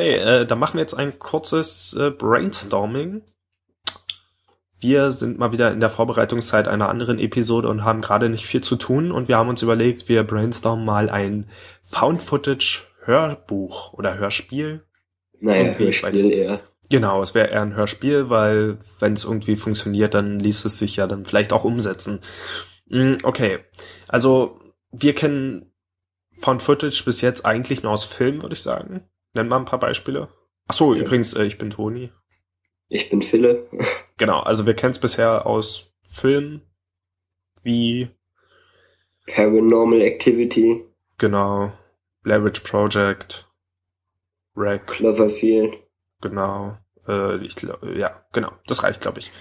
Okay, äh, dann machen wir jetzt ein kurzes äh, Brainstorming. Wir sind mal wieder in der Vorbereitungszeit einer anderen Episode und haben gerade nicht viel zu tun und wir haben uns überlegt, wir brainstormen mal ein Found-Footage-Hörbuch oder Hörspiel. Naja, Irgendwie, Hörspiel eher. Genau, es wäre eher ein Hörspiel, weil wenn es irgendwie funktioniert, dann ließ es sich ja dann vielleicht auch umsetzen. Mm, Okay, also wir kennen Found Footage bis jetzt eigentlich nur aus Filmen, würde ich sagen. Nenn mal ein paar Beispiele. Ach so, Ja. übrigens, äh, ich bin Toni. Ich bin Philipp. Genau, also wir kennen es bisher aus Filmen wie, Paranormal Activity, genau, Witch Project, Wreck, Cloverfield. genau, äh, ich glaube, ja, genau, das reicht, glaube ich.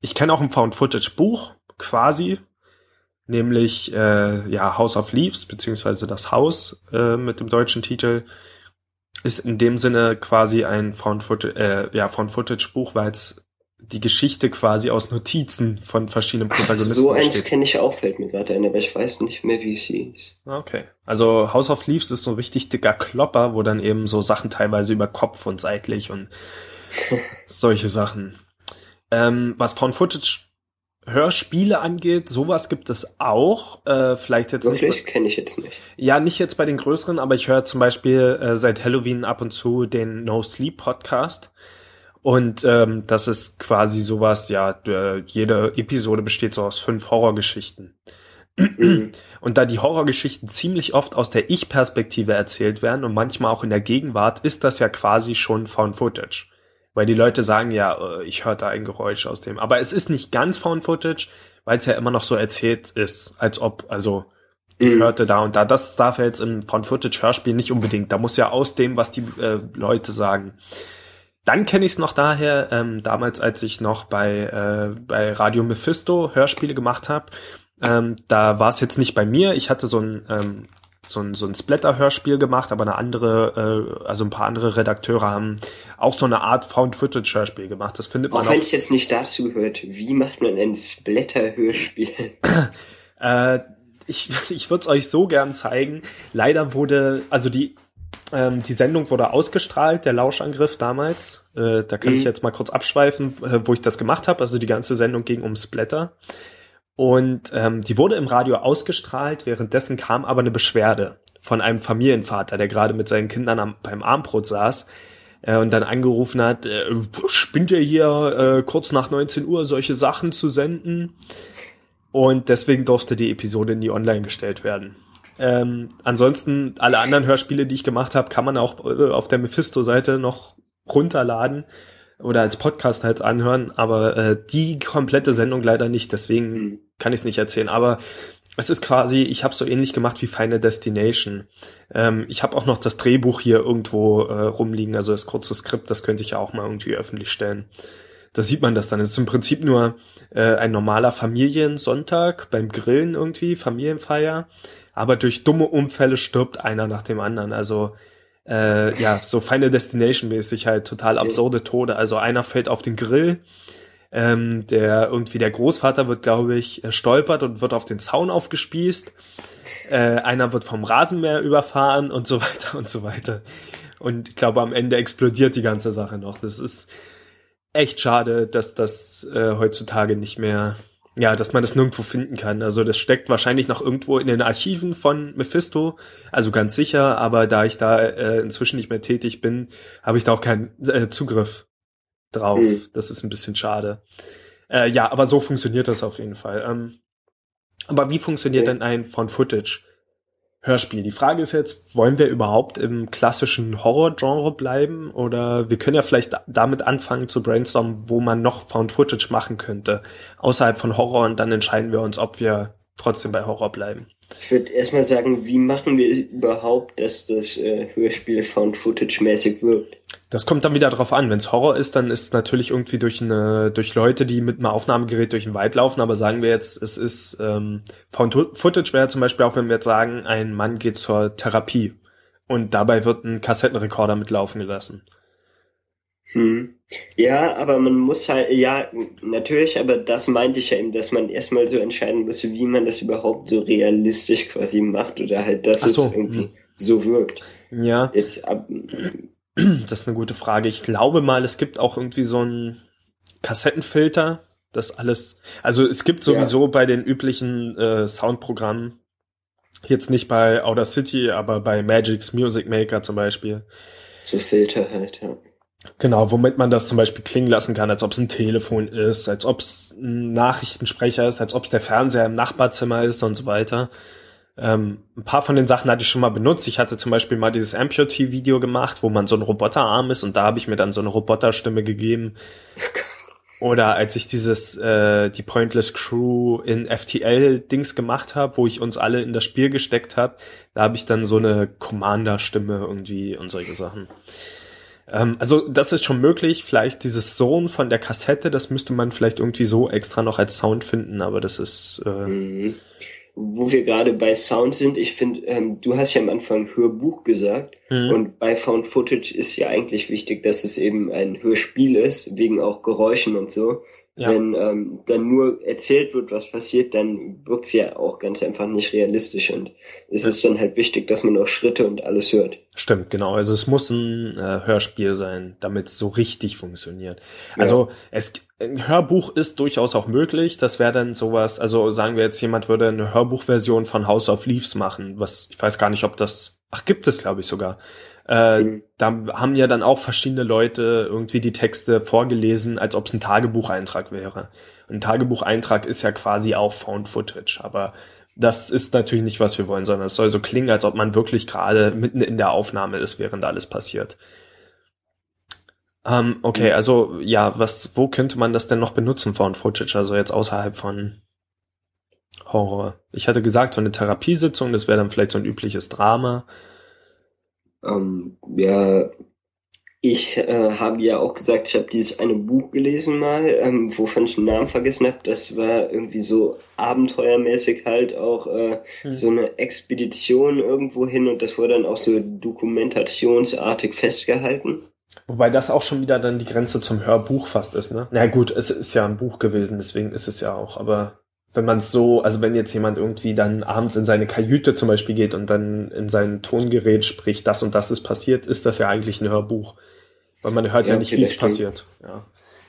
Ich kenne auch ein Found-Footage-Buch, quasi, nämlich äh, ja House of Leaves, beziehungsweise das Haus äh, mit dem deutschen Titel, ist in dem Sinne quasi ein Found-Footage, äh, ja, Found-Footage-Buch, weil es die Geschichte quasi aus Notizen von verschiedenen Protagonisten So eins kenne ich auch, fällt mir gerade ein, aber ich weiß nicht mehr, wie es hieß. Okay. Also House of Leaves ist so ein richtig dicker Klopper, wo dann eben so Sachen teilweise über Kopf und seitlich und solche Sachen. Ähm, was Found Footage Hörspiele angeht, sowas gibt es auch. Äh, vielleicht jetzt nicht. Wirklich? Kenne ich jetzt nicht. Ja, nicht jetzt bei den größeren, aber ich höre zum Beispiel äh, seit Halloween ab und zu den No Sleep Podcast. Und ähm, das ist quasi sowas, ja, der, jede Episode besteht so aus fünf Horrorgeschichten. Mhm. Und da die Horrorgeschichten ziemlich oft aus der Ich-Perspektive erzählt werden und manchmal auch in der Gegenwart, ist das ja quasi schon Found Footage. Weil die Leute sagen ja, äh, ich höre da ein Geräusch aus dem. Aber es ist nicht ganz Found Footage, weil es ja immer noch so erzählt ist, als ob, also ich Mhm. hörte da und da. Das darf ja jetzt im Found Footage Hörspiel nicht unbedingt. Da muss ja aus dem, was die äh, Leute sagen. Dann kenne ich es noch daher, ähm, damals, als ich noch bei, äh, bei Radio Mephisto Hörspiele gemacht habe. Ähm, da war es jetzt nicht bei mir. Ich hatte so ein, ähm, so ein, so ein Splatter-Hörspiel gemacht, aber eine andere, äh, also ein paar andere Redakteure haben auch so eine Art Found-Footage-Hörspiel gemacht. Das findet man Auch auch. wenn es jetzt nicht dazu gehört, wie macht man ein Splatter-Hörspiel? Äh, ich ich würde es euch so gern zeigen. Leider wurde, also die, ähm, die Sendung wurde ausgestrahlt, der Lauschangriff damals. Äh, da kann Mhm. ich jetzt mal kurz abschweifen, äh, wo ich das gemacht habe. Also die ganze Sendung ging um Splatter. Und ähm, die wurde im Radio ausgestrahlt, währenddessen kam aber eine Beschwerde von einem Familienvater, der gerade mit seinen Kindern am, beim Armbrot saß äh, und dann angerufen hat, äh, spinnt ihr hier äh, kurz nach 19 Uhr solche Sachen zu senden? Und deswegen durfte die Episode nie online gestellt werden. Ähm, ansonsten, alle anderen Hörspiele, die ich gemacht habe, kann man auch äh, auf der Mephisto-Seite noch runterladen oder als Podcast halt anhören, aber äh, die komplette Sendung leider nicht, deswegen Mhm. kann ich es nicht erzählen. Aber es ist quasi, ich habe so ähnlich gemacht wie Final Destination. Ähm, ich habe auch noch das Drehbuch hier irgendwo äh, rumliegen, also das kurze Skript, das könnte ich ja auch mal irgendwie öffentlich stellen. Da sieht man das dann. Es ist im Prinzip nur äh, ein normaler Familiensonntag beim Grillen irgendwie, Familienfeier. Aber durch dumme Unfälle stirbt einer nach dem anderen. Also äh, ja, so Final Destination mäßig halt total absurde Tode. Also einer fällt auf den Grill, ähm, der irgendwie der Großvater wird, glaube ich, äh, stolpert und wird auf den Zaun aufgespießt. Äh, einer wird vom Rasenmäher überfahren und so weiter und so weiter. Und ich glaube, am Ende explodiert die ganze Sache noch. Das ist echt schade, dass das äh, heutzutage nicht mehr, ja, dass man das nirgendwo finden kann. Also das steckt wahrscheinlich noch irgendwo in den Archiven von Mephisto, also ganz sicher, aber da ich da äh, inzwischen nicht mehr tätig bin, habe ich da auch keinen äh, Zugriff drauf. Hm. Das ist ein bisschen schade. Äh, ja, aber so funktioniert das auf jeden Fall. Ähm, aber wie funktioniert Okay. denn ein von Footage Hörspiel? Die Frage ist jetzt, wollen wir überhaupt im klassischen Horror-Genre bleiben? Oder wir können ja vielleicht da- damit anfangen zu brainstormen, wo man noch Found Footage machen könnte. Außerhalb von Horror und dann entscheiden wir uns, ob wir trotzdem bei Horror bleiben. Ich würde erstmal sagen, wie machen wir überhaupt, dass das äh, Hörspiel Found-Footage-mäßig wirkt? Das kommt dann wieder drauf an. Wenn es Horror ist, dann ist es natürlich irgendwie durch eine, durch Leute, die mit einem Aufnahmegerät durch den Wald laufen. Aber sagen wir jetzt, es ist ähm, Found Footage wäre zum Beispiel auch, wenn wir jetzt sagen, ein Mann geht zur Therapie und dabei wird ein Kassettenrekorder mitlaufen gelassen. Hm. Ja, aber man muss halt, ja, natürlich, aber das meinte ich ja eben, dass man erstmal so entscheiden muss, wie man das überhaupt so realistisch quasi macht oder halt, dass so, es irgendwie hm. so wirkt. Ja, Jetzt ab, das ist eine gute Frage. Ich glaube mal, es gibt auch irgendwie so einen Kassettenfilter, das alles. Also es gibt sowieso ja. bei den üblichen äh, Soundprogrammen, jetzt nicht bei Outer City, aber bei Magic's Music Maker zum Beispiel. So Filter halt, ja. Genau, womit man das zum Beispiel klingen lassen kann, als ob es ein Telefon ist, als ob es ein Nachrichtensprecher ist, als ob es der Fernseher im Nachbarzimmer ist und so weiter. Ähm, ein paar von den Sachen hatte ich schon mal benutzt. Ich hatte zum Beispiel mal dieses Amputee-Video gemacht, wo man so ein Roboterarm ist und da habe ich mir dann so eine Roboterstimme gegeben. Oder als ich dieses äh, die Pointless Crew in FTL-Dings gemacht habe, wo ich uns alle in das Spiel gesteckt habe, da habe ich dann so eine Commander-Stimme irgendwie und solche Sachen. Ähm, also das ist schon möglich. Vielleicht dieses Sohn von der Kassette, das müsste man vielleicht irgendwie so extra noch als Sound finden, aber das ist. Äh, mhm wo wir gerade bei Sound sind, ich finde, ähm, du hast ja am Anfang Hörbuch gesagt mhm. und bei Found Footage ist ja eigentlich wichtig, dass es eben ein Hörspiel ist, wegen auch Geräuschen und so. Ja. Wenn ähm, dann nur erzählt wird, was passiert, dann wirkt es ja auch ganz einfach nicht realistisch und es ja. ist dann halt wichtig, dass man auch Schritte und alles hört. Stimmt, genau. Also es muss ein äh, Hörspiel sein, damit es so richtig funktioniert. Also ja. es ein Hörbuch ist durchaus auch möglich. Das wäre dann sowas, also sagen wir jetzt, jemand würde eine Hörbuchversion von House of Leaves machen, was ich weiß gar nicht, ob das, ach gibt es glaube ich sogar. Äh, mhm. Da haben ja dann auch verschiedene Leute irgendwie die Texte vorgelesen, als ob es ein Tagebucheintrag wäre. Ein Tagebucheintrag ist ja quasi auch Found Footage, aber das ist natürlich nicht, was wir wollen, sondern es soll so klingen, als ob man wirklich gerade mitten in der Aufnahme ist, während alles passiert. Ähm, okay, also ja, was, wo könnte man das denn noch benutzen, Found Footage, also jetzt außerhalb von Horror? Ich hatte gesagt, so eine Therapiesitzung, das wäre dann vielleicht so ein übliches Drama. Ähm, ja, ich äh, habe ja auch gesagt, ich habe dieses eine Buch gelesen mal, ähm, wovon ich den Namen vergessen habe. Das war irgendwie so abenteuermäßig halt auch äh, hm. so eine Expedition irgendwo hin und das wurde dann auch so dokumentationsartig festgehalten. Wobei das auch schon wieder dann die Grenze zum Hörbuch fast ist, ne? Na gut, es ist ja ein Buch gewesen, deswegen ist es ja auch, aber wenn man es so, also wenn jetzt jemand irgendwie dann abends in seine Kajüte zum Beispiel geht und dann in sein Tongerät spricht, das und das ist passiert, ist das ja eigentlich ein Hörbuch. Weil man hört ja, ja nicht, wie es passiert. Ja.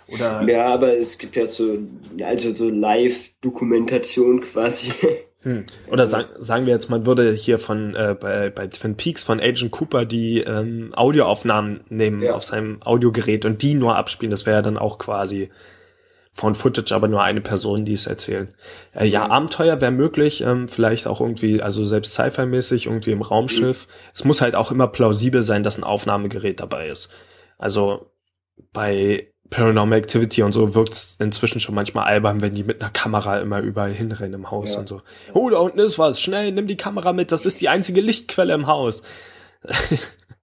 Oder ja, aber es gibt ja so, also so Live-Dokumentation quasi. Hm. Oder sagen, sagen wir jetzt, man würde hier von äh, bei, bei Twin Peaks von Agent Cooper die ähm, Audioaufnahmen nehmen ja. auf seinem Audiogerät und die nur abspielen. Das wäre ja dann auch quasi von Footage, aber nur eine Person, die es erzählen. Äh, ja, mhm. Abenteuer wäre möglich, ähm, vielleicht auch irgendwie, also selbst Sci-Fi-mäßig, irgendwie im Raumschiff. Mhm. Es muss halt auch immer plausibel sein, dass ein Aufnahmegerät dabei ist. Also bei Paranormal Activity und so wirkt's inzwischen schon manchmal albern, wenn die mit einer Kamera immer überall hinrennen im Haus ja. und so. Oh, da unten ist was, schnell, nimm die Kamera mit, das ist die einzige Lichtquelle im Haus.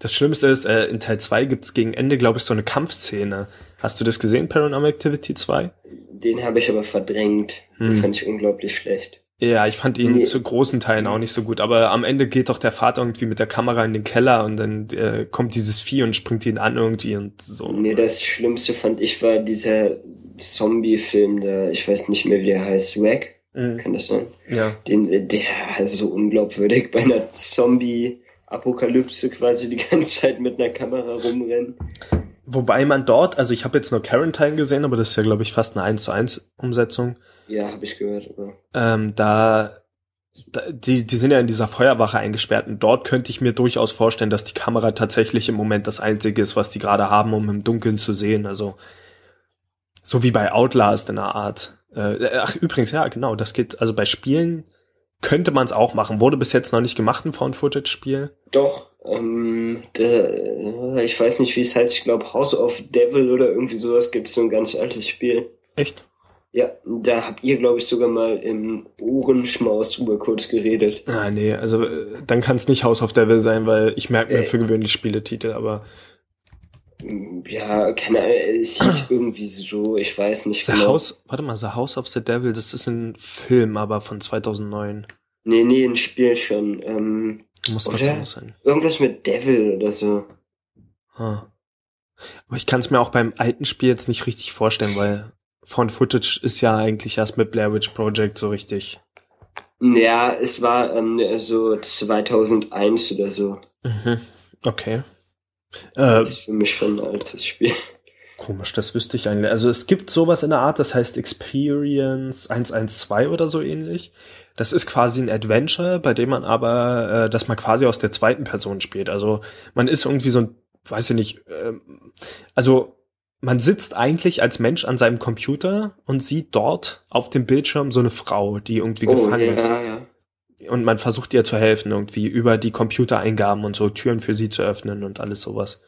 das Schlimmste ist, äh, in Teil 2 gibt's gegen Ende, glaube ich, so eine Kampfszene Hast du das gesehen, Paranormal Activity 2? Den habe ich aber verdrängt. Hm. Den fand ich unglaublich schlecht. Ja, ich fand ihn nee. zu großen Teilen auch nicht so gut, aber am Ende geht doch der Vater irgendwie mit der Kamera in den Keller und dann äh, kommt dieses Vieh und springt ihn an irgendwie und so. Nee, das Schlimmste fand ich war dieser Zombie-Film, der, ich weiß nicht mehr, wie der heißt, Wack. Mhm. Kann das sein? Ja. Den, der ist so unglaubwürdig bei einer Zombie-Apokalypse quasi die ganze Zeit mit einer Kamera rumrennen. Wobei man dort, also ich habe jetzt nur Quarantine gesehen, aber das ist ja, glaube ich, fast eine 1 zu 1 Umsetzung. Ja, habe ich gehört. Aber. Ähm, da, da, die, die sind ja in dieser Feuerwache eingesperrt und dort könnte ich mir durchaus vorstellen, dass die Kamera tatsächlich im Moment das Einzige ist, was die gerade haben, um im Dunkeln zu sehen. Also so wie bei Outlast in einer Art. Äh, ach, übrigens, ja, genau, das geht, also bei Spielen könnte man es auch machen. Wurde bis jetzt noch nicht gemacht, ein Found-Footage-Spiel? Doch, ähm, der, ich weiß nicht, wie es heißt. Ich glaube, House of Devil oder irgendwie sowas gibt es so ein ganz altes Spiel. Echt? Ja, da habt ihr, glaube ich, sogar mal im Ohrenschmaus drüber kurz geredet. Ah, nee, also äh, dann kann es nicht House of Devil sein, weil ich merke mir äh, für gewöhnlich Spieletitel, aber. Ja, keine Ahnung, es hieß irgendwie so, ich weiß nicht the genau. House, warte mal, The House of the Devil, das ist ein Film, aber von 2009. Nee, nee, ein Spiel schon. Ähm, muss was anderes sein. Irgendwas mit Devil oder so. Huh. Aber ich kann es mir auch beim alten Spiel jetzt nicht richtig vorstellen, weil Found Footage ist ja eigentlich erst mit Blair Witch Project so richtig. Ja, es war ähm, so 2001 oder so. Mhm. Okay. Das ist für mich schon ein altes Spiel. Komisch, das wüsste ich eigentlich. Also es gibt sowas in der Art, das heißt Experience 112 oder so ähnlich. Das ist quasi ein Adventure, bei dem man aber, äh, dass man quasi aus der zweiten Person spielt. Also man ist irgendwie so ein, weiß ich nicht, äh, also man sitzt eigentlich als Mensch an seinem Computer und sieht dort auf dem Bildschirm so eine Frau, die irgendwie oh, gefangen ja, ist. Ja. Und man versucht ihr zu helfen, irgendwie über die Computereingaben und so Türen für sie zu öffnen und alles sowas.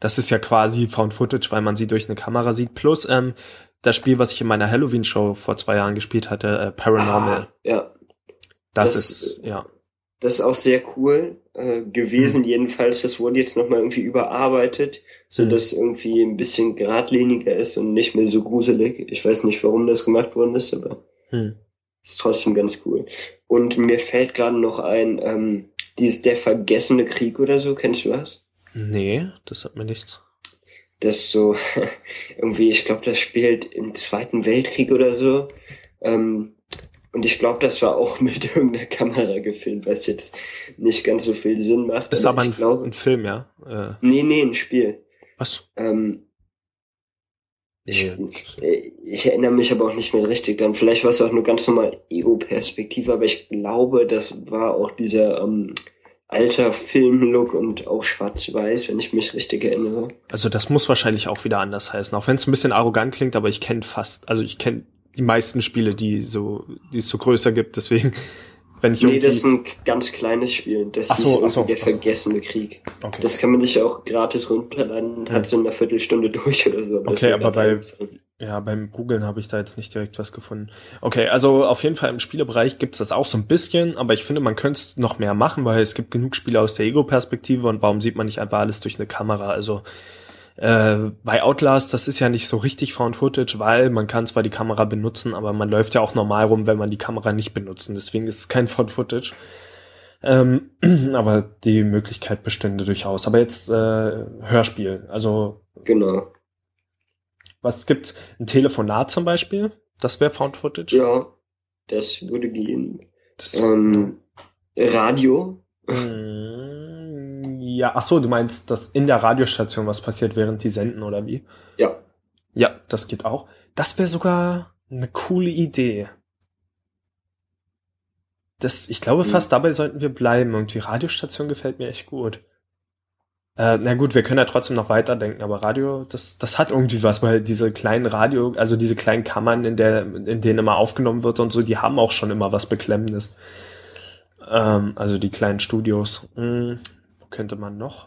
Das ist ja quasi Found Footage, weil man sie durch eine Kamera sieht. Plus ähm, das Spiel, was ich in meiner Halloween-Show vor zwei Jahren gespielt hatte, äh, Paranormal. Ah, ja. Das, das, ist, ja. Das ist auch sehr cool äh, gewesen, hm. jedenfalls. Das wurde jetzt nochmal irgendwie überarbeitet, so hm. dass irgendwie ein bisschen geradliniger ist und nicht mehr so gruselig. Ich weiß nicht, warum das gemacht worden ist, aber hm. Ist trotzdem ganz cool. Und mir fällt gerade noch ein, ähm, dieses Der vergessene Krieg oder so, kennst du was? Nee, das hat mir nichts. Das so, irgendwie, ich glaube, das spielt im Zweiten Weltkrieg oder so. Ähm, und ich glaube, das war auch mit irgendeiner Kamera gefilmt, was jetzt nicht ganz so viel Sinn macht. Ist aber, aber ein, glaub, ein, Film, ja? Äh. Nee, nee, ein Spiel. Was? Ähm, ich, äh, ich, erinnere mich aber auch nicht mehr richtig dran. Vielleicht war es auch nur ganz normal Ego-Perspektive, aber ich glaube, das war auch dieser ähm, alter Filmlook und auch schwarz-weiß, wenn ich mich richtig erinnere. Also das muss wahrscheinlich auch wieder anders heißen, auch wenn es ein bisschen arrogant klingt, aber ich kenne fast, also ich kenne die meisten Spiele, die so, die es so größer gibt, deswegen wenn ich nee, das ist ein ganz kleines Spiel. Das ach so, ist so, der vergessene Krieg. Okay. Das kann man sich auch gratis runterladen und hat so eine Viertelstunde durch oder so. Okay, aber bei, ja, beim Googlen habe ich da jetzt nicht direkt was gefunden. Okay, also auf jeden Fall im Spielebereich gibt's das auch so ein bisschen, aber ich finde, man könnte es noch mehr machen, weil es gibt genug Spiele aus der Ego-Perspektive und warum sieht man nicht einfach alles durch eine Kamera? Also äh, bei Outlast, das ist ja nicht so richtig Found Footage, weil man kann zwar die Kamera benutzen, aber man läuft ja auch normal rum, wenn man die Kamera nicht benutzt. Deswegen ist es kein Found Footage. Ähm, aber die Möglichkeit bestünde durchaus. Aber jetzt äh, Hörspiel, also genau. Was gibt's? Ein Telefonat zum Beispiel? Das wäre Found Footage? Ja, das würde gehen. Das, ähm, Radio? Mm, ja, ach so, du meinst, dass in der Radiostation was passiert, während die senden oder wie? Ja. Ja, das geht auch. Das wäre sogar eine coole Idee. Das, ich glaube, fast mhm. dabei sollten wir bleiben. Und die Radiostation gefällt mir echt gut. Äh, na gut, wir können ja trotzdem noch weiterdenken, aber Radio, das, das hat irgendwie was, weil diese kleinen Radio, also diese kleinen Kammern, in der, in denen immer aufgenommen wird und so, die haben auch schon immer was Beklemmendes. Ähm, also die kleinen Studios. Hm, wo könnte man noch?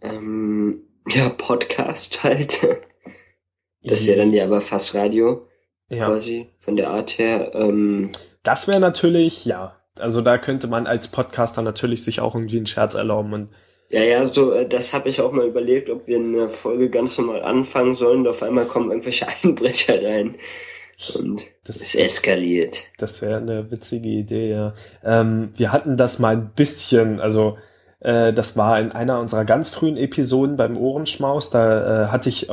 Ähm, ja, Podcast halt. Das wäre dann ja aber fast Radio. Ja. Quasi, von der Art her. Ähm, das wäre natürlich, ja, also da könnte man als Podcaster natürlich sich auch irgendwie einen Scherz erlauben und ja, ja, so, äh, das habe ich auch mal überlegt, ob wir eine Folge ganz normal anfangen sollen und auf einmal kommen irgendwelche Einbrecher rein. Und das, es eskaliert. Das wäre eine witzige Idee, ja. Ähm, wir hatten das mal ein bisschen, also äh, das war in einer unserer ganz frühen Episoden beim Ohrenschmaus, da äh, hatte ich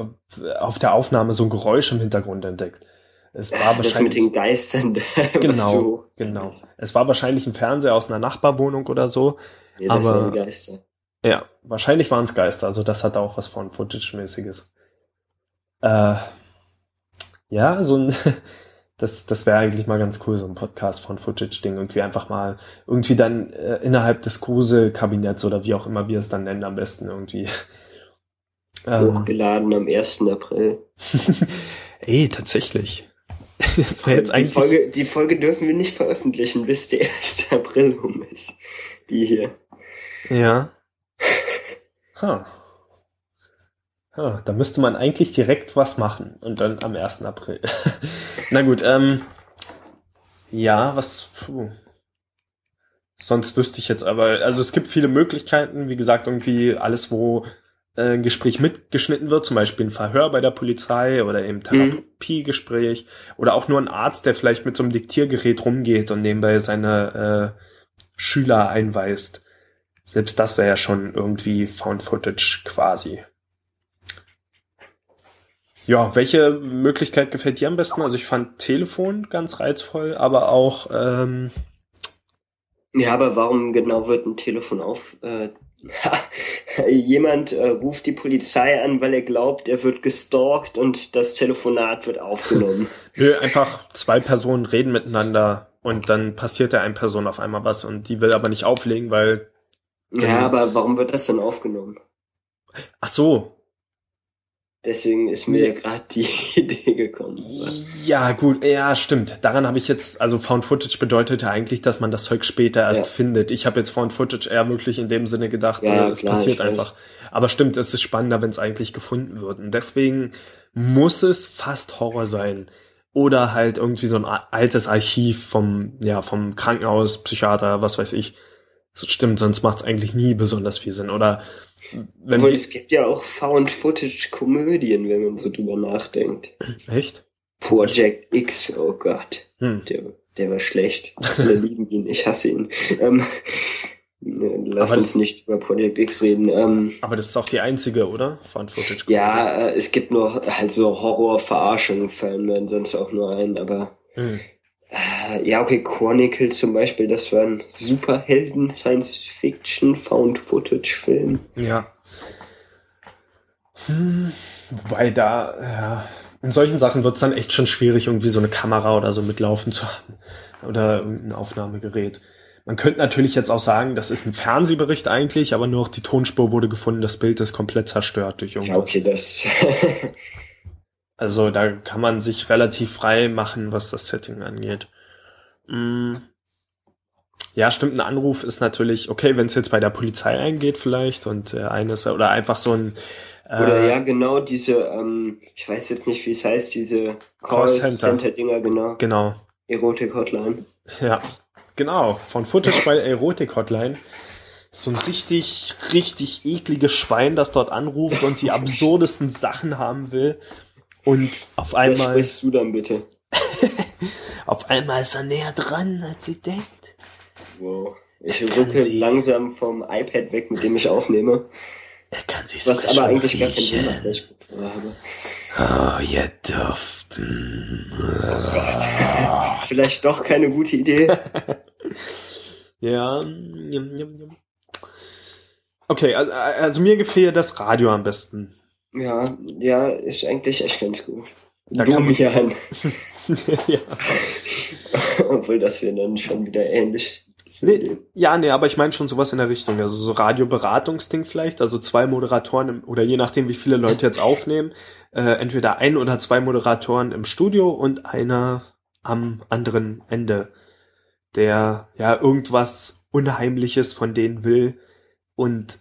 auf der Aufnahme so ein Geräusch im Hintergrund entdeckt. Es war das wahrscheinlich, mit den Geistern. genau, so. genau. Es war wahrscheinlich ein Fernseher aus einer Nachbarwohnung oder so. Ja, das aber, waren Geister. Ja, wahrscheinlich waren es Geister. Also das hat auch was von Footage-mäßiges. Äh, ja, so ein, das, das wäre eigentlich mal ganz cool, so ein Podcast von Footage-Ding. Irgendwie einfach mal, irgendwie dann äh, innerhalb des Grusel-Kabinetts oder wie auch immer wir es dann nennen, am besten irgendwie. Hochgeladen am 1. April. Ey, tatsächlich. Das wäre jetzt eigentlich. Die Folge, die Folge dürfen wir nicht veröffentlichen, bis der 1. April rum ist. Die hier. Ja. Huh. Huh, da müsste man eigentlich direkt was machen und dann am 1. April. Na gut, ähm. Ja, was. Puh. Sonst wüsste ich jetzt aber, also es gibt viele Möglichkeiten, wie gesagt, irgendwie alles, wo äh, ein Gespräch mitgeschnitten wird, zum Beispiel ein Verhör bei der Polizei oder eben Therapiegespräch mhm. oder auch nur ein Arzt, der vielleicht mit so einem Diktiergerät rumgeht und nebenbei seine äh, Schüler einweist. Selbst das wäre ja schon irgendwie Found Footage quasi. Ja, welche Möglichkeit gefällt dir am besten? Also ich fand Telefon ganz reizvoll, aber auch ähm, Ja, aber warum genau wird ein Telefon auf? Äh, jemand äh, ruft die Polizei an, weil er glaubt, er wird gestalkt und das Telefonat wird aufgenommen. Nö, einfach zwei Personen reden miteinander und dann passiert der einen Person auf einmal was und die will aber nicht auflegen, weil. Ja, aber warum wird das denn aufgenommen? Ach so, Deswegen ist mir gerade die Idee gekommen. Ja, gut, ja, stimmt. Daran habe ich jetzt, also Found Footage bedeutete eigentlich, dass man das Zeug später erst ja. findet. Ich habe jetzt Found Footage eher wirklich in dem Sinne gedacht, ja, äh, es klar, passiert einfach. Aber stimmt, es ist spannender, wenn es eigentlich gefunden wird. Und deswegen muss es fast Horror sein. Oder halt irgendwie so ein altes Archiv vom, ja, vom Krankenhaus, Psychiater, was weiß ich. Das stimmt, sonst macht es eigentlich nie besonders viel Sinn. Oder wenn Obwohl, es gibt ja auch Found-Footage-Komödien, wenn man so drüber nachdenkt. Echt? Project X, oh Gott. Hm. Der, der war schlecht. Alle lieben ihn, ich hasse ihn. Ähm, lass aber uns nicht über Project X reden. Ähm, aber das ist auch die einzige, oder? Found-Footage. Ja, äh, es gibt noch halt so Horror-Verarschungen, fallen mir sonst auch nur ein, aber hm. Ja, okay, Chronicle zum Beispiel, das war ein Superhelden Science-Fiction Found-Footage-Film. Ja. Hm, wobei da, ja, in solchen Sachen wird es dann echt schon schwierig, irgendwie so eine Kamera oder so mitlaufen zu haben. Oder irgendein Aufnahmegerät. Man könnte natürlich jetzt auch sagen, das ist ein Fernsehbericht eigentlich, aber nur die Tonspur wurde gefunden, das Bild ist komplett zerstört durch irgendwas. Ja, okay, das. Also da kann man sich relativ frei machen, was das Setting angeht. Mm. Ja, stimmt, ein Anruf ist natürlich, okay, wenn es jetzt bei der Polizei eingeht vielleicht und äh, eines oder einfach so ein äh, Oder ja, genau, diese, ähm, ich weiß jetzt nicht, wie es heißt, diese Call-Center-Dinger, genau. Genau. Erotik-Hotline. Ja, genau, von Footage bei Erotik-Hotline so ein richtig, richtig ekliges Schwein, das dort anruft und die absurdesten Sachen haben will. Und auf einmal. Was sprichst du dann bitte? auf einmal ist er näher dran, als sie denkt. Wow. Ich rücke langsam vom iPad weg, mit dem ich aufnehme. Er kann sich Was aber eigentlich gar keinen Sinn macht, weil ich habe. Oh, ihr dürften. Oh Vielleicht doch keine gute Idee. ja. Okay, also, also mir gefällt das Radio am besten. Ja, ja, ist eigentlich echt ganz gut. Da Domian. ja. Obwohl das wir dann schon wieder ähnlich Nee, ja, nee, aber ich meine schon sowas in der Richtung. Also so Radioberatungsding vielleicht, also zwei Moderatoren im, oder je nachdem, wie viele Leute jetzt aufnehmen, äh, entweder ein oder zwei Moderatoren im Studio und einer am anderen Ende, der ja irgendwas Unheimliches von denen will und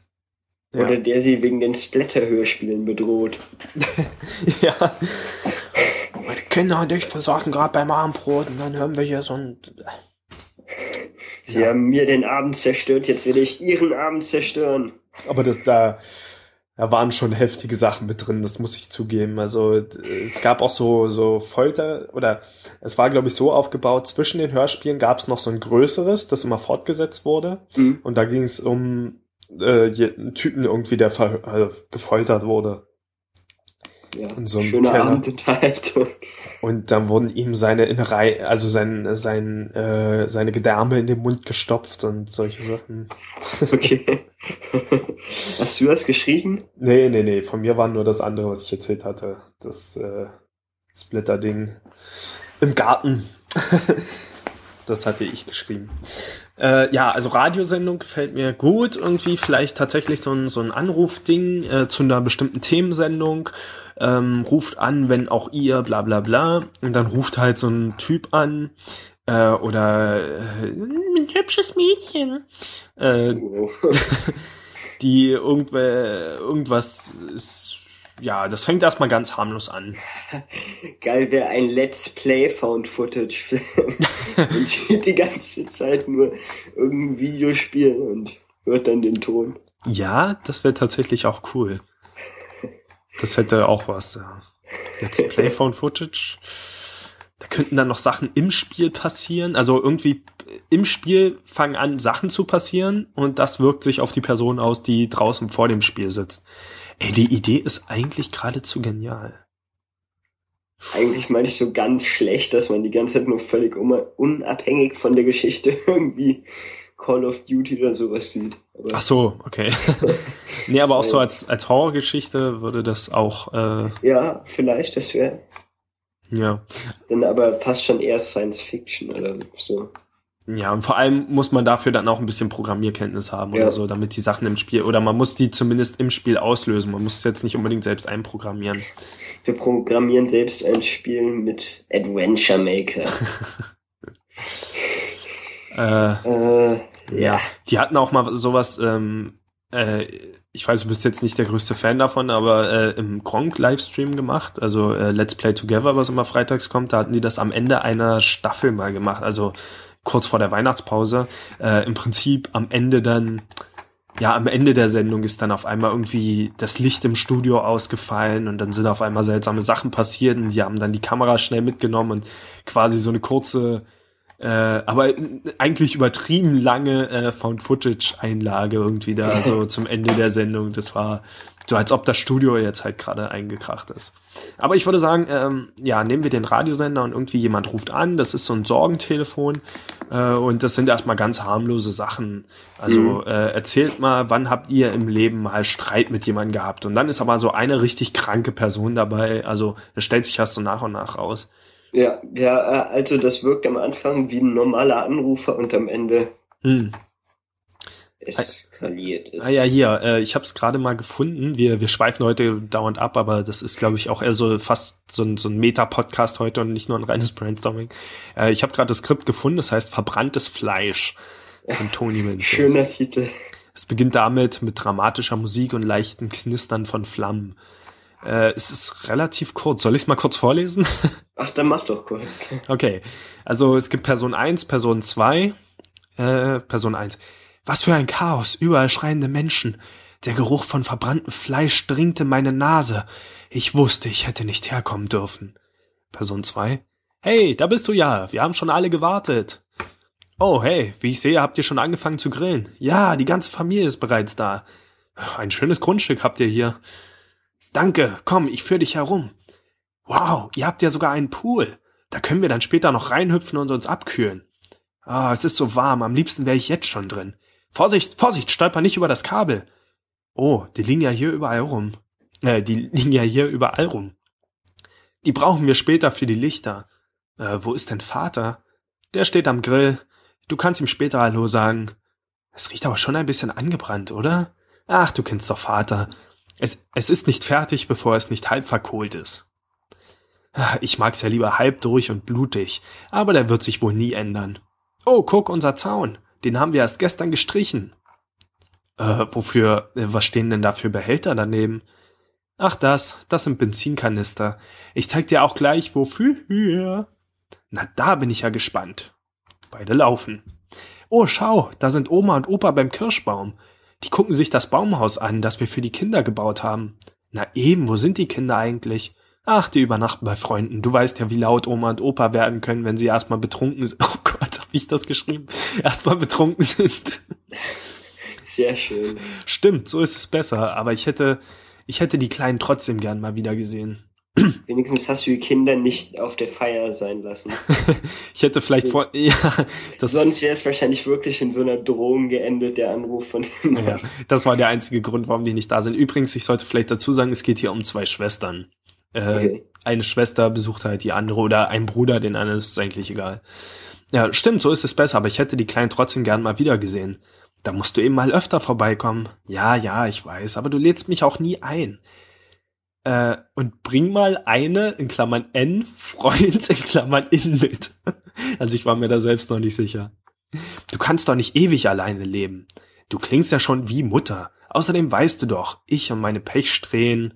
ja. Oder der sie wegen den Splatter-Hörspielen bedroht. ja. Meine Kinder und ich versorgen gerade beim Abendbrot und dann hören wir hier so ein... Sie ja. haben mir den Abend zerstört, jetzt will ich ihren Abend zerstören. Aber das da, da waren schon heftige Sachen mit drin, das muss ich zugeben. Also es gab auch so, so Folter oder es war, glaube ich, so aufgebaut, zwischen den Hörspielen gab es noch so ein größeres, das immer fortgesetzt wurde. Mhm. Und da ging es um äh, Typen irgendwie, der äh, gefoltert wurde. Ja, in so einem schöne Abendunterhaltung. Und dann wurden ihm seine Innerei, also sein, sein, äh, seine Gedärme in den Mund gestopft und solche Sachen. Okay. Hast du das geschrieben? Nee, nee, nee. Von mir war nur das andere, was ich erzählt hatte. Das äh, Splitter-Ding im Garten. das hatte ich geschrieben. Äh, ja, also Radiosendung gefällt mir gut. Irgendwie vielleicht tatsächlich so ein, so ein Anrufding äh, zu einer bestimmten Themensendung. Ähm, ruft an, wenn auch ihr, bla bla bla. Und dann ruft halt so ein Typ an. Äh, oder äh, ein hübsches Mädchen. Äh, die irgendwer, irgendwas ist ja, das fängt erstmal ganz harmlos an. Geil wäre ein Let's Play Found Footage Film. und die, die ganze Zeit nur irgendein Video spielen und hört dann den Ton. Ja, das wäre tatsächlich auch cool. Das hätte auch was. Ja. Let's Play Found Footage. Da könnten dann noch Sachen im Spiel passieren. Also irgendwie im Spiel fangen an, Sachen zu passieren und das wirkt sich auf die Person aus, die draußen vor dem Spiel sitzt. Ey, die Idee ist eigentlich geradezu genial. Eigentlich meine ich so ganz schlecht, dass man die ganze Zeit nur völlig unabhängig von der Geschichte irgendwie Call of Duty oder sowas sieht. Aber Ach so, okay. nee, aber auch so als, als Horrorgeschichte würde das auch. Äh, ja, vielleicht, das wäre. Ja. Dann aber fast schon eher Science Fiction oder so. Ja, und vor allem muss man dafür dann auch ein bisschen Programmierkenntnis haben ja. oder so, damit die Sachen im Spiel, oder man muss die zumindest im Spiel auslösen. Man muss es jetzt nicht unbedingt selbst einprogrammieren. Wir programmieren selbst ein Spiel mit Adventure Maker. äh, äh, ja. Die hatten auch mal sowas, ähm, äh, ich weiß, du bist jetzt nicht der größte Fan davon, aber äh, im Gronk-Livestream gemacht, also äh, Let's Play Together, was immer freitags kommt, da hatten die das am Ende einer Staffel mal gemacht, also kurz vor der Weihnachtspause. Äh, Im Prinzip am Ende dann, ja, am Ende der Sendung ist dann auf einmal irgendwie das Licht im Studio ausgefallen und dann sind auf einmal seltsame Sachen passiert und die haben dann die Kamera schnell mitgenommen und quasi so eine kurze äh, aber eigentlich übertrieben lange äh, Found-Footage-Einlage irgendwie da so zum Ende der Sendung. Das war so, als ob das Studio jetzt halt gerade eingekracht ist. Aber ich würde sagen, ähm, ja, nehmen wir den Radiosender und irgendwie jemand ruft an. Das ist so ein Sorgentelefon äh, und das sind erstmal ganz harmlose Sachen. Also mhm. äh, erzählt mal, wann habt ihr im Leben mal Streit mit jemandem gehabt? Und dann ist aber so eine richtig kranke Person dabei. Also es stellt sich erst so nach und nach raus. Ja, ja, äh, also das wirkt am Anfang wie ein normaler Anrufer und am Ende hm. Eskaliert ist. Ah ja, hier, äh, ich habe es gerade mal gefunden. Wir, wir schweifen heute dauernd ab, aber das ist, glaube ich, auch eher so fast so ein, so ein Meta-Podcast heute und nicht nur ein reines Brainstorming. Äh, ich habe gerade das Skript gefunden, das heißt Verbranntes Fleisch von Tony Minzel. Schöner Titel. Es beginnt damit mit dramatischer Musik und leichten Knistern von Flammen. Äh, es ist relativ kurz. Soll ich es mal kurz vorlesen? Ach, dann mach doch kurz. Okay. Also es gibt Person 1, Person 2. Äh, Person 1. Was für ein Chaos, überall schreiende Menschen. Der Geruch von verbranntem Fleisch dringte meine Nase. Ich wusste, ich hätte nicht herkommen dürfen. Person 2. Hey, da bist du ja. Wir haben schon alle gewartet. Oh, hey, wie ich sehe, habt ihr schon angefangen zu grillen. Ja, die ganze Familie ist bereits da. Ein schönes Grundstück habt ihr hier. Danke, komm, ich führe dich herum. Wow, ihr habt ja sogar einen Pool. Da können wir dann später noch reinhüpfen und uns abkühlen. Ah, oh, es ist so warm, am liebsten wäre ich jetzt schon drin. Vorsicht, Vorsicht, stolper nicht über das Kabel. Oh, die liegen ja hier überall rum. Äh, die liegen ja hier überall rum. Die brauchen wir später für die Lichter. Äh, wo ist denn Vater? Der steht am Grill. Du kannst ihm später Hallo sagen. Es riecht aber schon ein bisschen angebrannt, oder? Ach, du kennst doch Vater. Es, es ist nicht fertig, bevor es nicht halb verkohlt ist. Ich mag's ja lieber halb durch und blutig, aber der wird sich wohl nie ändern. Oh, guck, unser Zaun. Den haben wir erst gestern gestrichen. Äh, wofür, äh, was stehen denn da für Behälter daneben? Ach das, das sind Benzinkanister. Ich zeig dir auch gleich, wofür. Na, da bin ich ja gespannt. Beide laufen. Oh, schau, da sind Oma und Opa beim Kirschbaum. Die gucken sich das Baumhaus an, das wir für die Kinder gebaut haben. Na eben, wo sind die Kinder eigentlich? Ach, die übernachten bei Freunden. Du weißt ja, wie laut Oma und Opa werden können, wenn sie erstmal betrunken sind. Oh ich das geschrieben? Erstmal betrunken sind. Sehr schön. Stimmt, so ist es besser. Aber ich hätte, ich hätte die Kleinen trotzdem gern mal wieder gesehen. Wenigstens hast du die Kinder nicht auf der Feier sein lassen. ich hätte vielleicht vor, ja, das Sonst wäre es wahrscheinlich wirklich in so einer Drohung geendet, der Anruf von dem ja, Das war der einzige Grund, warum die nicht da sind. Übrigens, ich sollte vielleicht dazu sagen, es geht hier um zwei Schwestern. Äh, okay. Eine Schwester besucht halt die andere oder ein Bruder, den einen ist eigentlich egal. Ja, stimmt, so ist es besser, aber ich hätte die Kleinen trotzdem gern mal wieder gesehen. Da musst du eben mal öfter vorbeikommen. Ja, ja, ich weiß, aber du lädst mich auch nie ein äh, und bring mal eine, in Klammern N, Freund, in Klammern in mit. Also ich war mir da selbst noch nicht sicher. Du kannst doch nicht ewig alleine leben. Du klingst ja schon wie Mutter. Außerdem weißt du doch, ich und meine Pechsträhnen.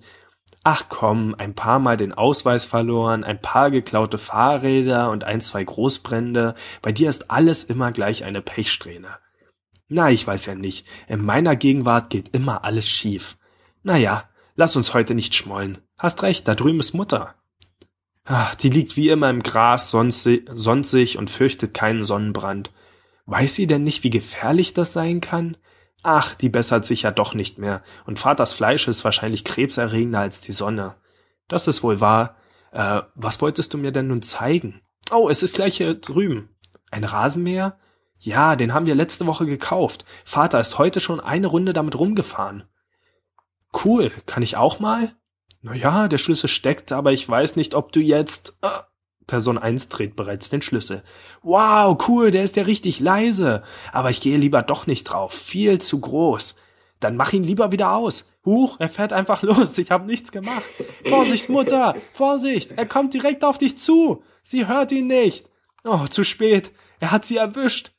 Ach komm, ein paar Mal den Ausweis verloren, ein paar geklaute Fahrräder und ein, zwei Großbrände. Bei dir ist alles immer gleich eine Pechsträhne. Na, ich weiß ja nicht. In meiner Gegenwart geht immer alles schief. Naja, Lass uns heute nicht schmollen. Hast recht, da drüben ist Mutter. Ach, die liegt wie immer im Gras, sonsig und fürchtet keinen Sonnenbrand. Weiß sie denn nicht, wie gefährlich das sein kann? Ach, die bessert sich ja doch nicht mehr, und Vaters Fleisch ist wahrscheinlich krebserregender als die Sonne. Das ist wohl wahr. Äh, was wolltest du mir denn nun zeigen? Oh, es ist gleich hier drüben. Ein Rasenmäher? Ja, den haben wir letzte Woche gekauft. Vater ist heute schon eine Runde damit rumgefahren. Cool, kann ich auch mal? Naja, der Schlüssel steckt, aber ich weiß nicht, ob du jetzt. Äh, Person 1 dreht bereits den Schlüssel. Wow, cool, der ist ja richtig leise. Aber ich gehe lieber doch nicht drauf. Viel zu groß. Dann mach ihn lieber wieder aus. Huch, er fährt einfach los. Ich habe nichts gemacht. Vorsicht, Mutter. Vorsicht. Er kommt direkt auf dich zu. Sie hört ihn nicht. Oh, zu spät. Er hat sie erwischt.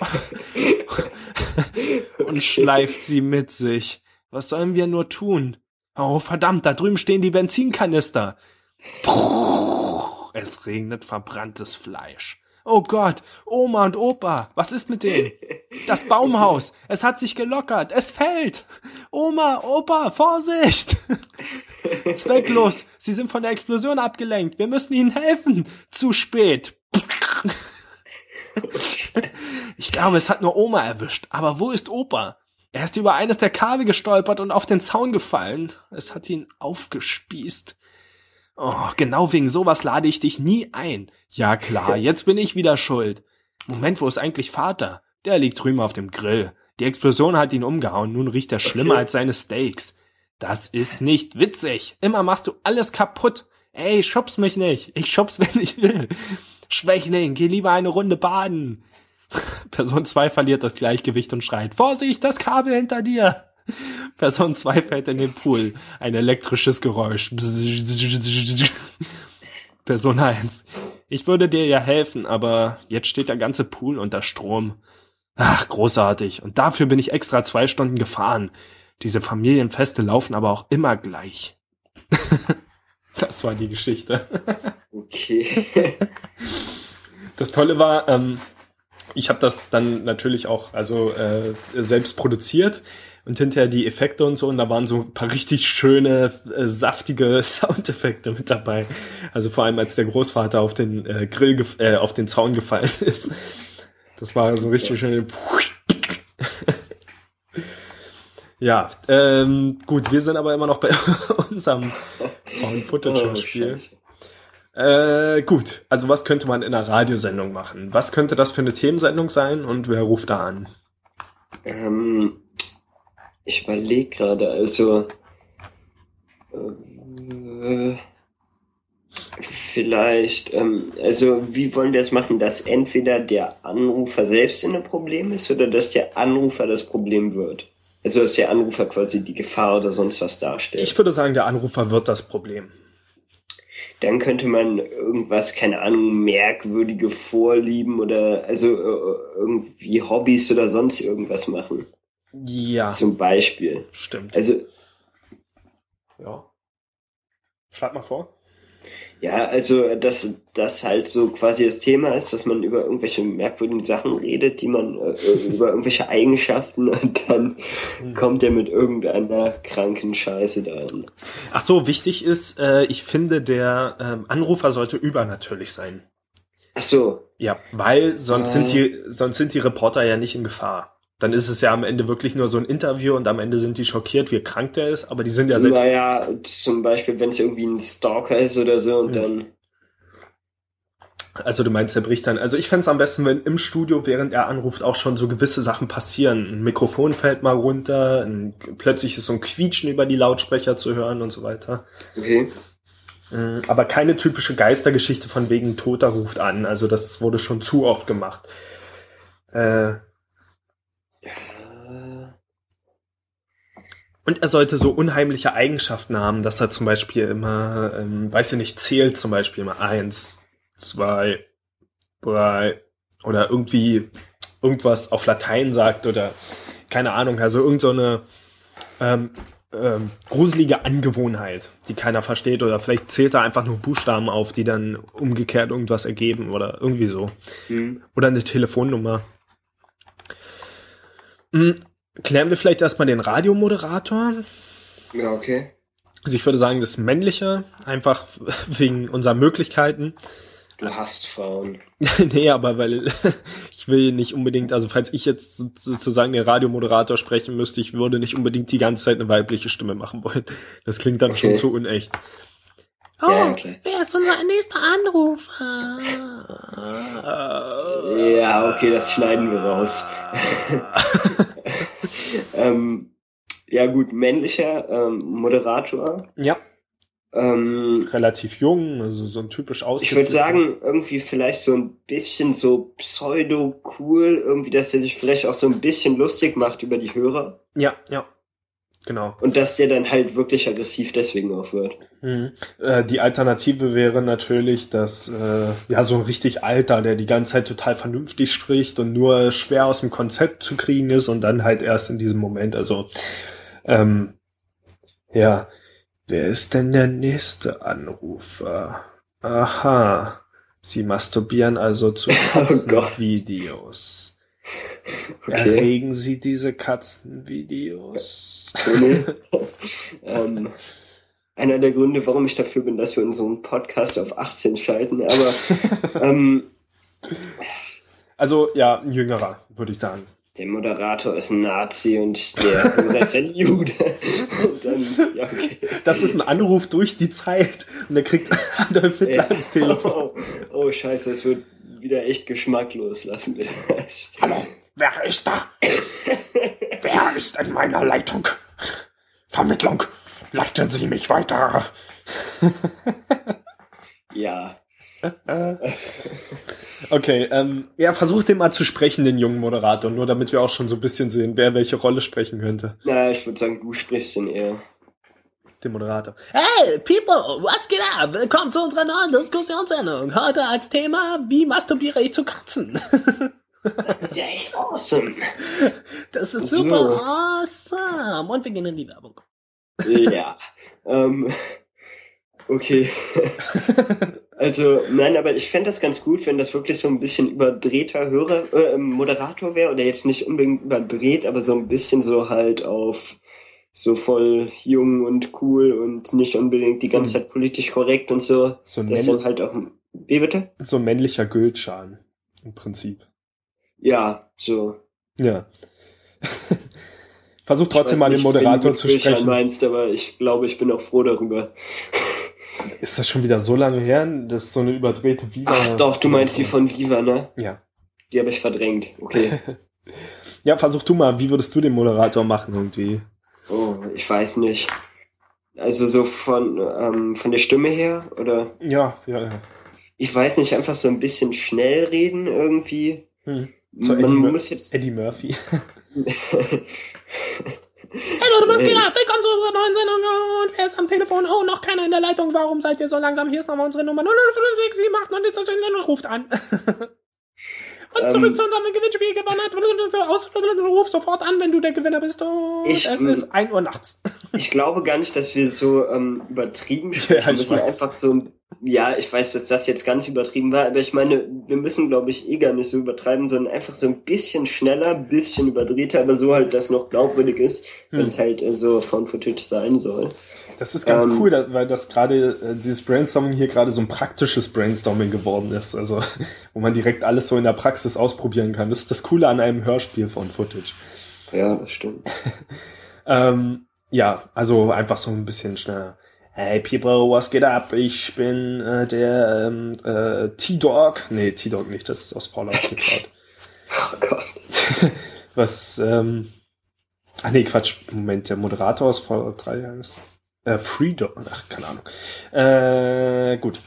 Und schleift sie mit sich. Was sollen wir nur tun? Oh, verdammt, da drüben stehen die Benzinkanister. Es regnet verbranntes Fleisch. Oh Gott, Oma und Opa, was ist mit denen? Das Baumhaus, es hat sich gelockert, es fällt. Oma, Opa, Vorsicht! Zwecklos, sie sind von der Explosion abgelenkt, wir müssen ihnen helfen. Zu spät. Ich glaube, es hat nur Oma erwischt, aber wo ist Opa? Er ist über eines der Kabel gestolpert und auf den Zaun gefallen. Es hat ihn aufgespießt. Oh, genau wegen sowas lade ich dich nie ein. Ja klar, jetzt bin ich wieder schuld. Moment, wo ist eigentlich Vater? Der liegt drüben auf dem Grill. Die Explosion hat ihn umgehauen, nun riecht er schlimmer okay. als seine Steaks. Das ist nicht witzig. Immer machst du alles kaputt. Ey, schubs mich nicht. Ich schubs, wenn ich will. Schwächling, geh lieber eine Runde baden. Person 2 verliert das Gleichgewicht und schreit, Vorsicht, das Kabel hinter dir. Person 2 fällt in den Pool. Ein elektrisches Geräusch. Person 1. Ich würde dir ja helfen, aber jetzt steht der ganze Pool unter Strom. Ach, großartig. Und dafür bin ich extra zwei Stunden gefahren. Diese Familienfeste laufen aber auch immer gleich. das war die Geschichte. okay. Das Tolle war, ähm, ich habe das dann natürlich auch also äh, selbst produziert und hinterher die Effekte und so und da waren so ein paar richtig schöne äh, saftige Soundeffekte mit dabei. Also vor allem als der Großvater auf den äh, Grill äh, auf den Zaun gefallen ist. Das war so richtig schön. ja, ähm, gut, wir sind aber immer noch bei unserem Found Footage Spiel. Oh, äh, gut, also was könnte man in einer Radiosendung machen? Was könnte das für eine Themensendung sein und wer ruft da an? Ähm, ich überlege gerade, also äh, vielleicht, ähm, also wie wollen wir es machen, dass entweder der Anrufer selbst in einem Problem ist oder dass der Anrufer das Problem wird? Also dass der Anrufer quasi die Gefahr oder sonst was darstellt. Ich würde sagen, der Anrufer wird das Problem dann könnte man irgendwas, keine Ahnung, merkwürdige Vorlieben oder also äh, irgendwie Hobbys oder sonst irgendwas machen. Ja. Zum Beispiel. Stimmt. Also. Ja. Schlag mal vor. Ja, also dass das halt so quasi das Thema ist, dass man über irgendwelche merkwürdigen Sachen redet, die man äh, über irgendwelche Eigenschaften und dann hm. kommt er mit irgendeiner kranken Scheiße da an. Ach so, wichtig ist, äh, ich finde, der ähm, Anrufer sollte übernatürlich sein. Ach so. Ja, weil sonst äh. sind die sonst sind die Reporter ja nicht in Gefahr dann ist es ja am Ende wirklich nur so ein Interview und am Ende sind die schockiert, wie krank der ist, aber die sind ja selbst. Naja, zum Beispiel, wenn es irgendwie ein Stalker ist oder so und mhm. dann. Also du meinst, er bricht dann. Also ich fände am besten, wenn im Studio, während er anruft, auch schon so gewisse Sachen passieren. Ein Mikrofon fällt mal runter, ein, plötzlich ist so ein Quietschen über die Lautsprecher zu hören und so weiter. Okay. Mhm, aber keine typische Geistergeschichte von wegen Toter ruft an. Also das wurde schon zu oft gemacht. Äh, Und er sollte so unheimliche Eigenschaften haben, dass er zum Beispiel immer, ähm, weiß ich nicht, zählt zum Beispiel immer eins, zwei, drei oder irgendwie irgendwas auf Latein sagt oder keine Ahnung, also irgendeine so ähm, ähm, gruselige Angewohnheit, die keiner versteht oder vielleicht zählt er einfach nur Buchstaben auf, die dann umgekehrt irgendwas ergeben oder irgendwie so. Mhm. Oder eine Telefonnummer. Mhm. Klären wir vielleicht erstmal den Radiomoderator. Ja, okay. Also ich würde sagen, das Männliche, einfach wegen unserer Möglichkeiten. Du hast Frauen. nee, aber weil ich will nicht unbedingt, also falls ich jetzt sozusagen den Radiomoderator sprechen müsste, ich würde nicht unbedingt die ganze Zeit eine weibliche Stimme machen wollen. Das klingt dann okay. schon zu unecht. Oh, ja, wer ist unser nächster Anrufer? Ja, okay, das schneiden wir raus. Ähm, ja gut, männlicher ähm, Moderator. Ja. Ähm, Relativ jung, also so ein typisch aus. ich würde sagen, irgendwie vielleicht so ein bisschen so pseudo-cool, irgendwie, dass der sich vielleicht auch so ein bisschen lustig macht über die Hörer. Ja, ja. Genau. Und dass der dann halt wirklich aggressiv deswegen auch wird. Mhm. Äh, die Alternative wäre natürlich, dass äh, ja so ein richtig alter, der die ganze Zeit total vernünftig spricht und nur schwer aus dem Konzept zu kriegen ist und dann halt erst in diesem Moment. Also ähm, ja, wer ist denn der nächste Anrufer? Aha, Sie masturbieren also zu Katzenvideos. Okay. Erregen Sie diese Katzenvideos? ähm, einer der Gründe, warum ich dafür bin, dass wir unseren Podcast auf 18 schalten, aber ähm, also ja, ein jüngerer, würde ich sagen. Der Moderator ist ein Nazi und der ist ein Jude. Dann, ja, okay. Das ist ein Anruf durch die Zeit und der kriegt Adolf Hitler ins Telefon. Oh, oh, oh, scheiße, das wird wieder echt geschmacklos. Lassen wir das. Hallo, wer ist da? wer ist in meiner Leitung? Vermittlung, leiten Sie mich weiter. ja. Okay, ähm, ja, versucht den mal zu sprechen, den jungen Moderator, nur damit wir auch schon so ein bisschen sehen, wer welche Rolle sprechen könnte. Na, ich würde sagen, du sprichst den eher. Den Moderator. Hey, people, was geht ab? Willkommen zu unserer neuen Diskussionssendung. Heute als Thema, wie masturbiere ich zu Katzen? Das ist ja echt awesome. Das ist super so. awesome. Und wir gehen in die Werbung. Ja. ähm, okay. also, nein, aber ich fände das ganz gut, wenn das wirklich so ein bisschen überdrehter Hörer, äh, Moderator wäre, oder jetzt nicht unbedingt überdreht, aber so ein bisschen so halt auf so voll jung und cool und nicht unbedingt die so ganze Zeit politisch korrekt und so. So das dann halt auch, wie bitte? So männlicher Gültschan, im Prinzip. Ja, so. Ja. Versuch trotzdem mal den Moderator zu sprechen. meinst, aber ich glaube, ich bin auch froh darüber. Ist das schon wieder so lange her? Das ist so eine überdrehte Viva. Ach doch, du meinst die von Viva, ne? Ja. Die habe ich verdrängt. Okay. ja, versuch du mal. Wie würdest du den Moderator machen irgendwie? Oh, ich weiß nicht. Also so von ähm, von der Stimme her oder? Ja, ja, ja. Ich weiß nicht, einfach so ein bisschen schnell reden irgendwie. Hm. So Eddie, Mur Eddie Murphy. Leute, was geht ab? Willkommen zu unserer neuen Sendung und wer ist am Telefon? Oh, noch keiner in der Leitung. Warum seid ihr so langsam? Hier ist nochmal unsere Nummer 00567 und ruft an. Und zurück ähm, zu unserem Gewinnspiel gewonnen hat. Aus, ruf sofort an, wenn du der Gewinner bist. Und ich, es ist ein Uhr nachts. Ich glaube gar nicht, dass wir so ähm, übertrieben sprechen. Ja, ich wir einfach so, ja, ich weiß, dass das jetzt ganz übertrieben war, aber ich meine, wir müssen, glaube ich, eh gar nicht so übertreiben, sondern einfach so ein bisschen schneller, bisschen überdrehter, aber so halt, dass noch glaubwürdig ist, hm. wenn es halt äh, so von Footage sein soll. Das ist ganz ähm, cool, weil das gerade, äh, dieses Brainstorming hier gerade so ein praktisches Brainstorming geworden ist. Also, wo man direkt alles so in der Praxis ausprobieren kann. Das ist das Coole an einem Hörspiel von Footage. Ja, das stimmt. ähm, ja, also einfach so ein bisschen schneller. Hey people, was geht ab? Ich bin äh, der ähm, äh, T-Dog. Nee, T-Dog nicht, das ist aus Fallout geklaut. oh Gott. was, ähm, ach nee, Quatsch, Moment, der Moderator aus Fallout 3 ist äh, Freedom, ach, keine Ahnung. Äh, gut.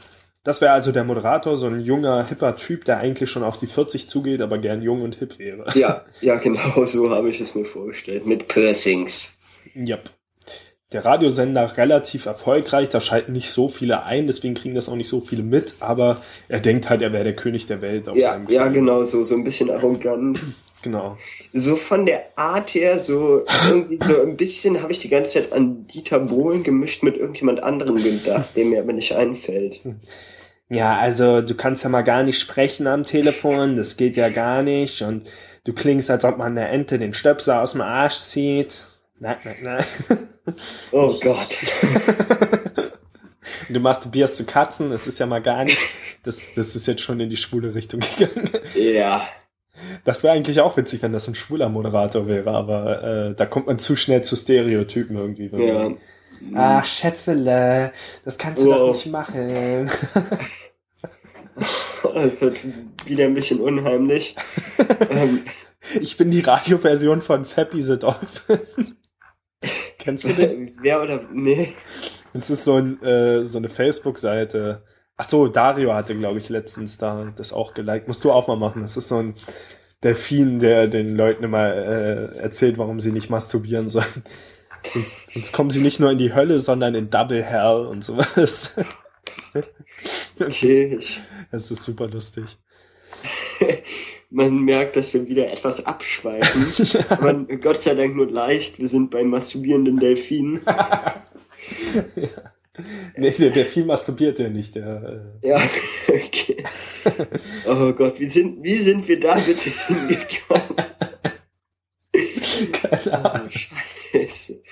Das wäre also der Moderator, so ein junger, hipper Typ, der eigentlich schon auf die 40 zugeht, aber gern jung und hip wäre. Ja, ja, genau so habe ich es mir vorgestellt. Mit Piercings. Yep. Der Radiosender relativ erfolgreich, da schalten nicht so viele ein, deswegen kriegen das auch nicht so viele mit, aber er denkt halt, er wäre der König der Welt auf ja, seinem Ja, genau, so, so ein bisschen arrogant. Genau. So von der Art her, so irgendwie so ein bisschen habe ich die ganze Zeit an Dieter Bohlen gemischt mit irgendjemand anderem gedacht, der mir aber nicht einfällt. Ja, also du kannst ja mal gar nicht sprechen am Telefon, das geht ja gar nicht und du klingst, als ob man der Ente den Stöpsel aus dem Arsch zieht. Nein, nein, nein. Oh Gott. du masturbierst zu Katzen, das ist ja mal gar nicht. Das, das ist jetzt schon in die schwule Richtung gegangen. Ja. Das wäre eigentlich auch witzig, wenn das ein schwuler Moderator wäre, aber äh, da kommt man zu schnell zu Stereotypen irgendwie. Ja. Ach, Schätzele, das kannst du oh. doch nicht machen. Es wird wieder ein bisschen unheimlich. ähm, ich bin die Radioversion von Fappy the Dolphin. Kennst du den? Wer oder nee? Es ist so, ein, äh, so eine Facebook-Seite. Ach so, Dario hatte, glaube ich, letztens da das auch geliked. Musst du auch mal machen. Das ist so ein Delfin, der den Leuten immer äh, erzählt, warum sie nicht masturbieren sollen. Sonst, sonst kommen sie nicht nur in die Hölle, sondern in Double Hell und sowas. Okay. Das ist super lustig. Man merkt, dass wir wieder etwas abschweifen. ja. Aber Gott sei Dank nur leicht. Wir sind beim masturbierenden Delfin. ja. Nee, der Delfin masturbiert ja nicht. Der, äh ja, okay. Oh Gott, wie sind, wie sind wir da bitte hingekommen? Keine Ahnung. Oh, Scheiße.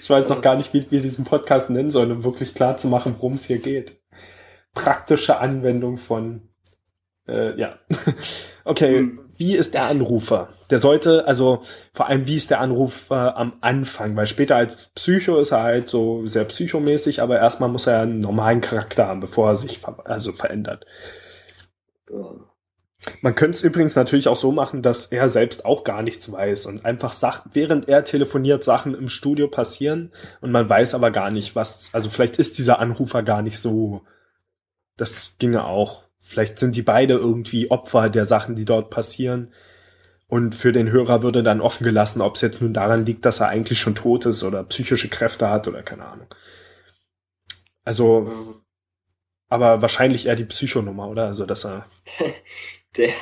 Ich weiß noch gar nicht, wie wir diesen Podcast nennen sollen, um wirklich klar zu machen, worum es hier geht praktische Anwendung von, äh, ja. okay, mhm. Wie ist der Anrufer? Der sollte, also vor allem, wie ist der Anrufer am Anfang? Weil später als Psycho ist er halt so sehr psychomäßig, aber erstmal muss er einen normalen Charakter haben, bevor er sich ver also verändert. Man könnte es übrigens natürlich auch so machen, dass er selbst auch gar nichts weiß und einfach Sachen, während er telefoniert, Sachen im Studio passieren und man weiß aber gar nicht, was, also vielleicht ist dieser Anrufer gar nicht so das ginge auch. Vielleicht sind die beide irgendwie Opfer der Sachen, die dort passieren. Und für den Hörer würde dann offen gelassen, ob es jetzt nun daran liegt, dass er eigentlich schon tot ist oder psychische Kräfte hat oder keine Ahnung. Also, aber wahrscheinlich eher die Psychonummer, oder? Also, dass er. Der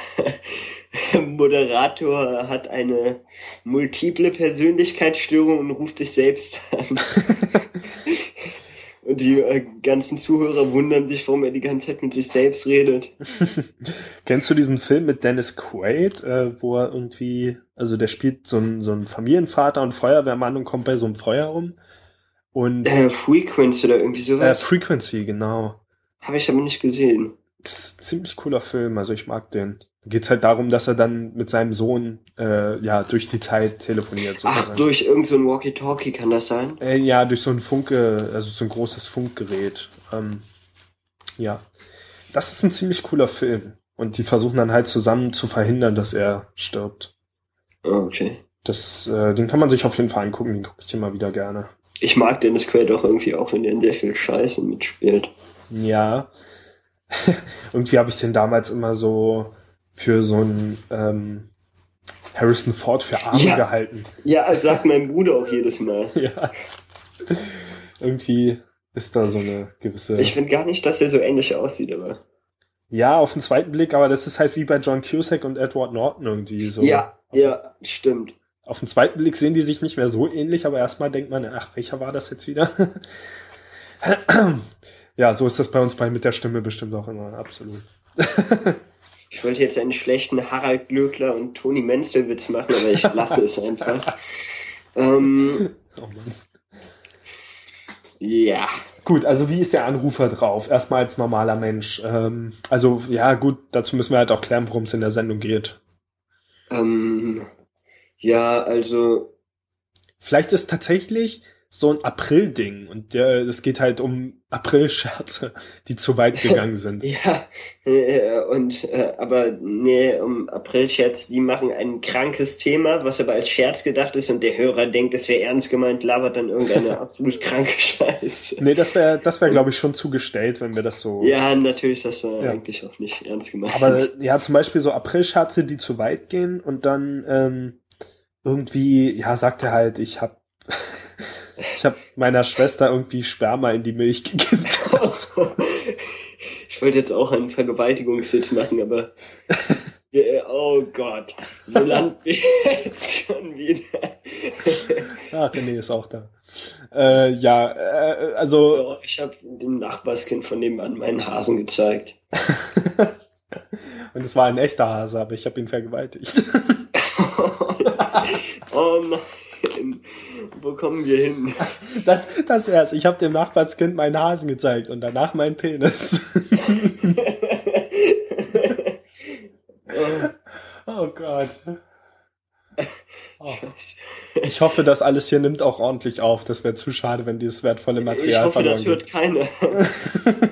Moderator hat eine multiple Persönlichkeitsstörung und ruft sich selbst an. Und die äh, ganzen Zuhörer wundern sich, warum er die ganze Zeit mit sich selbst redet. Kennst du diesen Film mit Dennis Quaid, äh, wo er irgendwie, also der spielt so ein, so ein Familienvater und Feuerwehrmann und kommt bei so einem Feuer um? Und äh, Frequency oder irgendwie sowas? Äh, Frequency, genau. Habe ich aber nicht gesehen. Das ist ein ziemlich cooler Film, also ich mag den. Geht's halt darum, dass er dann mit seinem Sohn äh, ja durch die Zeit telefoniert. Sozusagen. Ach, durch irgendein so Walkie-Talkie kann das sein? Äh, ja, durch so ein Funke, also so ein großes Funkgerät. Ähm, ja, das ist ein ziemlich cooler Film. Und die versuchen dann halt zusammen zu verhindern, dass er stirbt. Oh, okay. Das, äh, den kann man sich auf jeden Fall angucken, den gucke ich immer wieder gerne. Ich mag Dennis Quaid auch irgendwie auch, wenn er in sehr viel Scheiße mitspielt. Ja. irgendwie habe ich den damals immer so für so ein ähm, Harrison Ford für Arme ja. gehalten. Ja, sagt mein Bruder auch jedes Mal. ja. Irgendwie ist da so eine gewisse. Ich finde gar nicht, dass er so ähnlich aussieht, aber. Ja, auf den zweiten Blick, aber das ist halt wie bei John Cusack und Edward Norton irgendwie so. Ja, ja, stimmt. Auf den zweiten Blick sehen die sich nicht mehr so ähnlich, aber erstmal denkt man, ach, welcher war das jetzt wieder? ja, so ist das bei uns bei mit der Stimme bestimmt auch immer, absolut. Ich wollte jetzt einen schlechten Harald Glöckler und Toni Menzel-Witz machen, aber ich lasse es einfach. Ähm, oh Mann. Ja. Gut, also wie ist der Anrufer drauf? Erstmal als normaler Mensch. Ähm, also ja, gut, dazu müssen wir halt auch klären, worum es in der Sendung geht. Ähm, ja, also. Vielleicht ist tatsächlich so ein April-Ding und der, es geht halt um April-Scherze, die zu weit gegangen sind. ja, äh, und äh, aber nee, um April-Scherz, die machen ein krankes Thema, was aber als Scherz gedacht ist und der Hörer denkt, es wäre ernst gemeint, labert dann irgendeine absolut kranke Scheiße. Nee, das wäre, das wäre, glaube ich, schon zugestellt, wenn wir das so. Ja, natürlich, das war ja. eigentlich auch nicht ernst gemeint. Aber ja, zum Beispiel so April-Scherze, die zu weit gehen und dann ähm, irgendwie, ja, sagt er halt, ich habe ich habe meiner Schwester irgendwie Sperma in die Milch gegeben. ich wollte jetzt auch einen Vergewaltigungswitz machen, aber oh Gott, wo landen wir jetzt schon wieder? Ach, René ist auch da. Äh, ja, äh, also. ich habe dem Nachbarskind von nebenan meinen Hasen gezeigt. Und es war ein echter Hase, aber ich habe ihn vergewaltigt. oh nein. Wo kommen wir hin? Das, das wär's. Ich habe dem Nachbarskind meinen Hasen gezeigt und danach meinen Penis. oh. oh Gott. Oh. Ich hoffe, das alles hier nimmt auch ordentlich auf. Das wäre zu schade, wenn dieses wertvolle Material verloren geht. Ich hoffe, das hört keiner.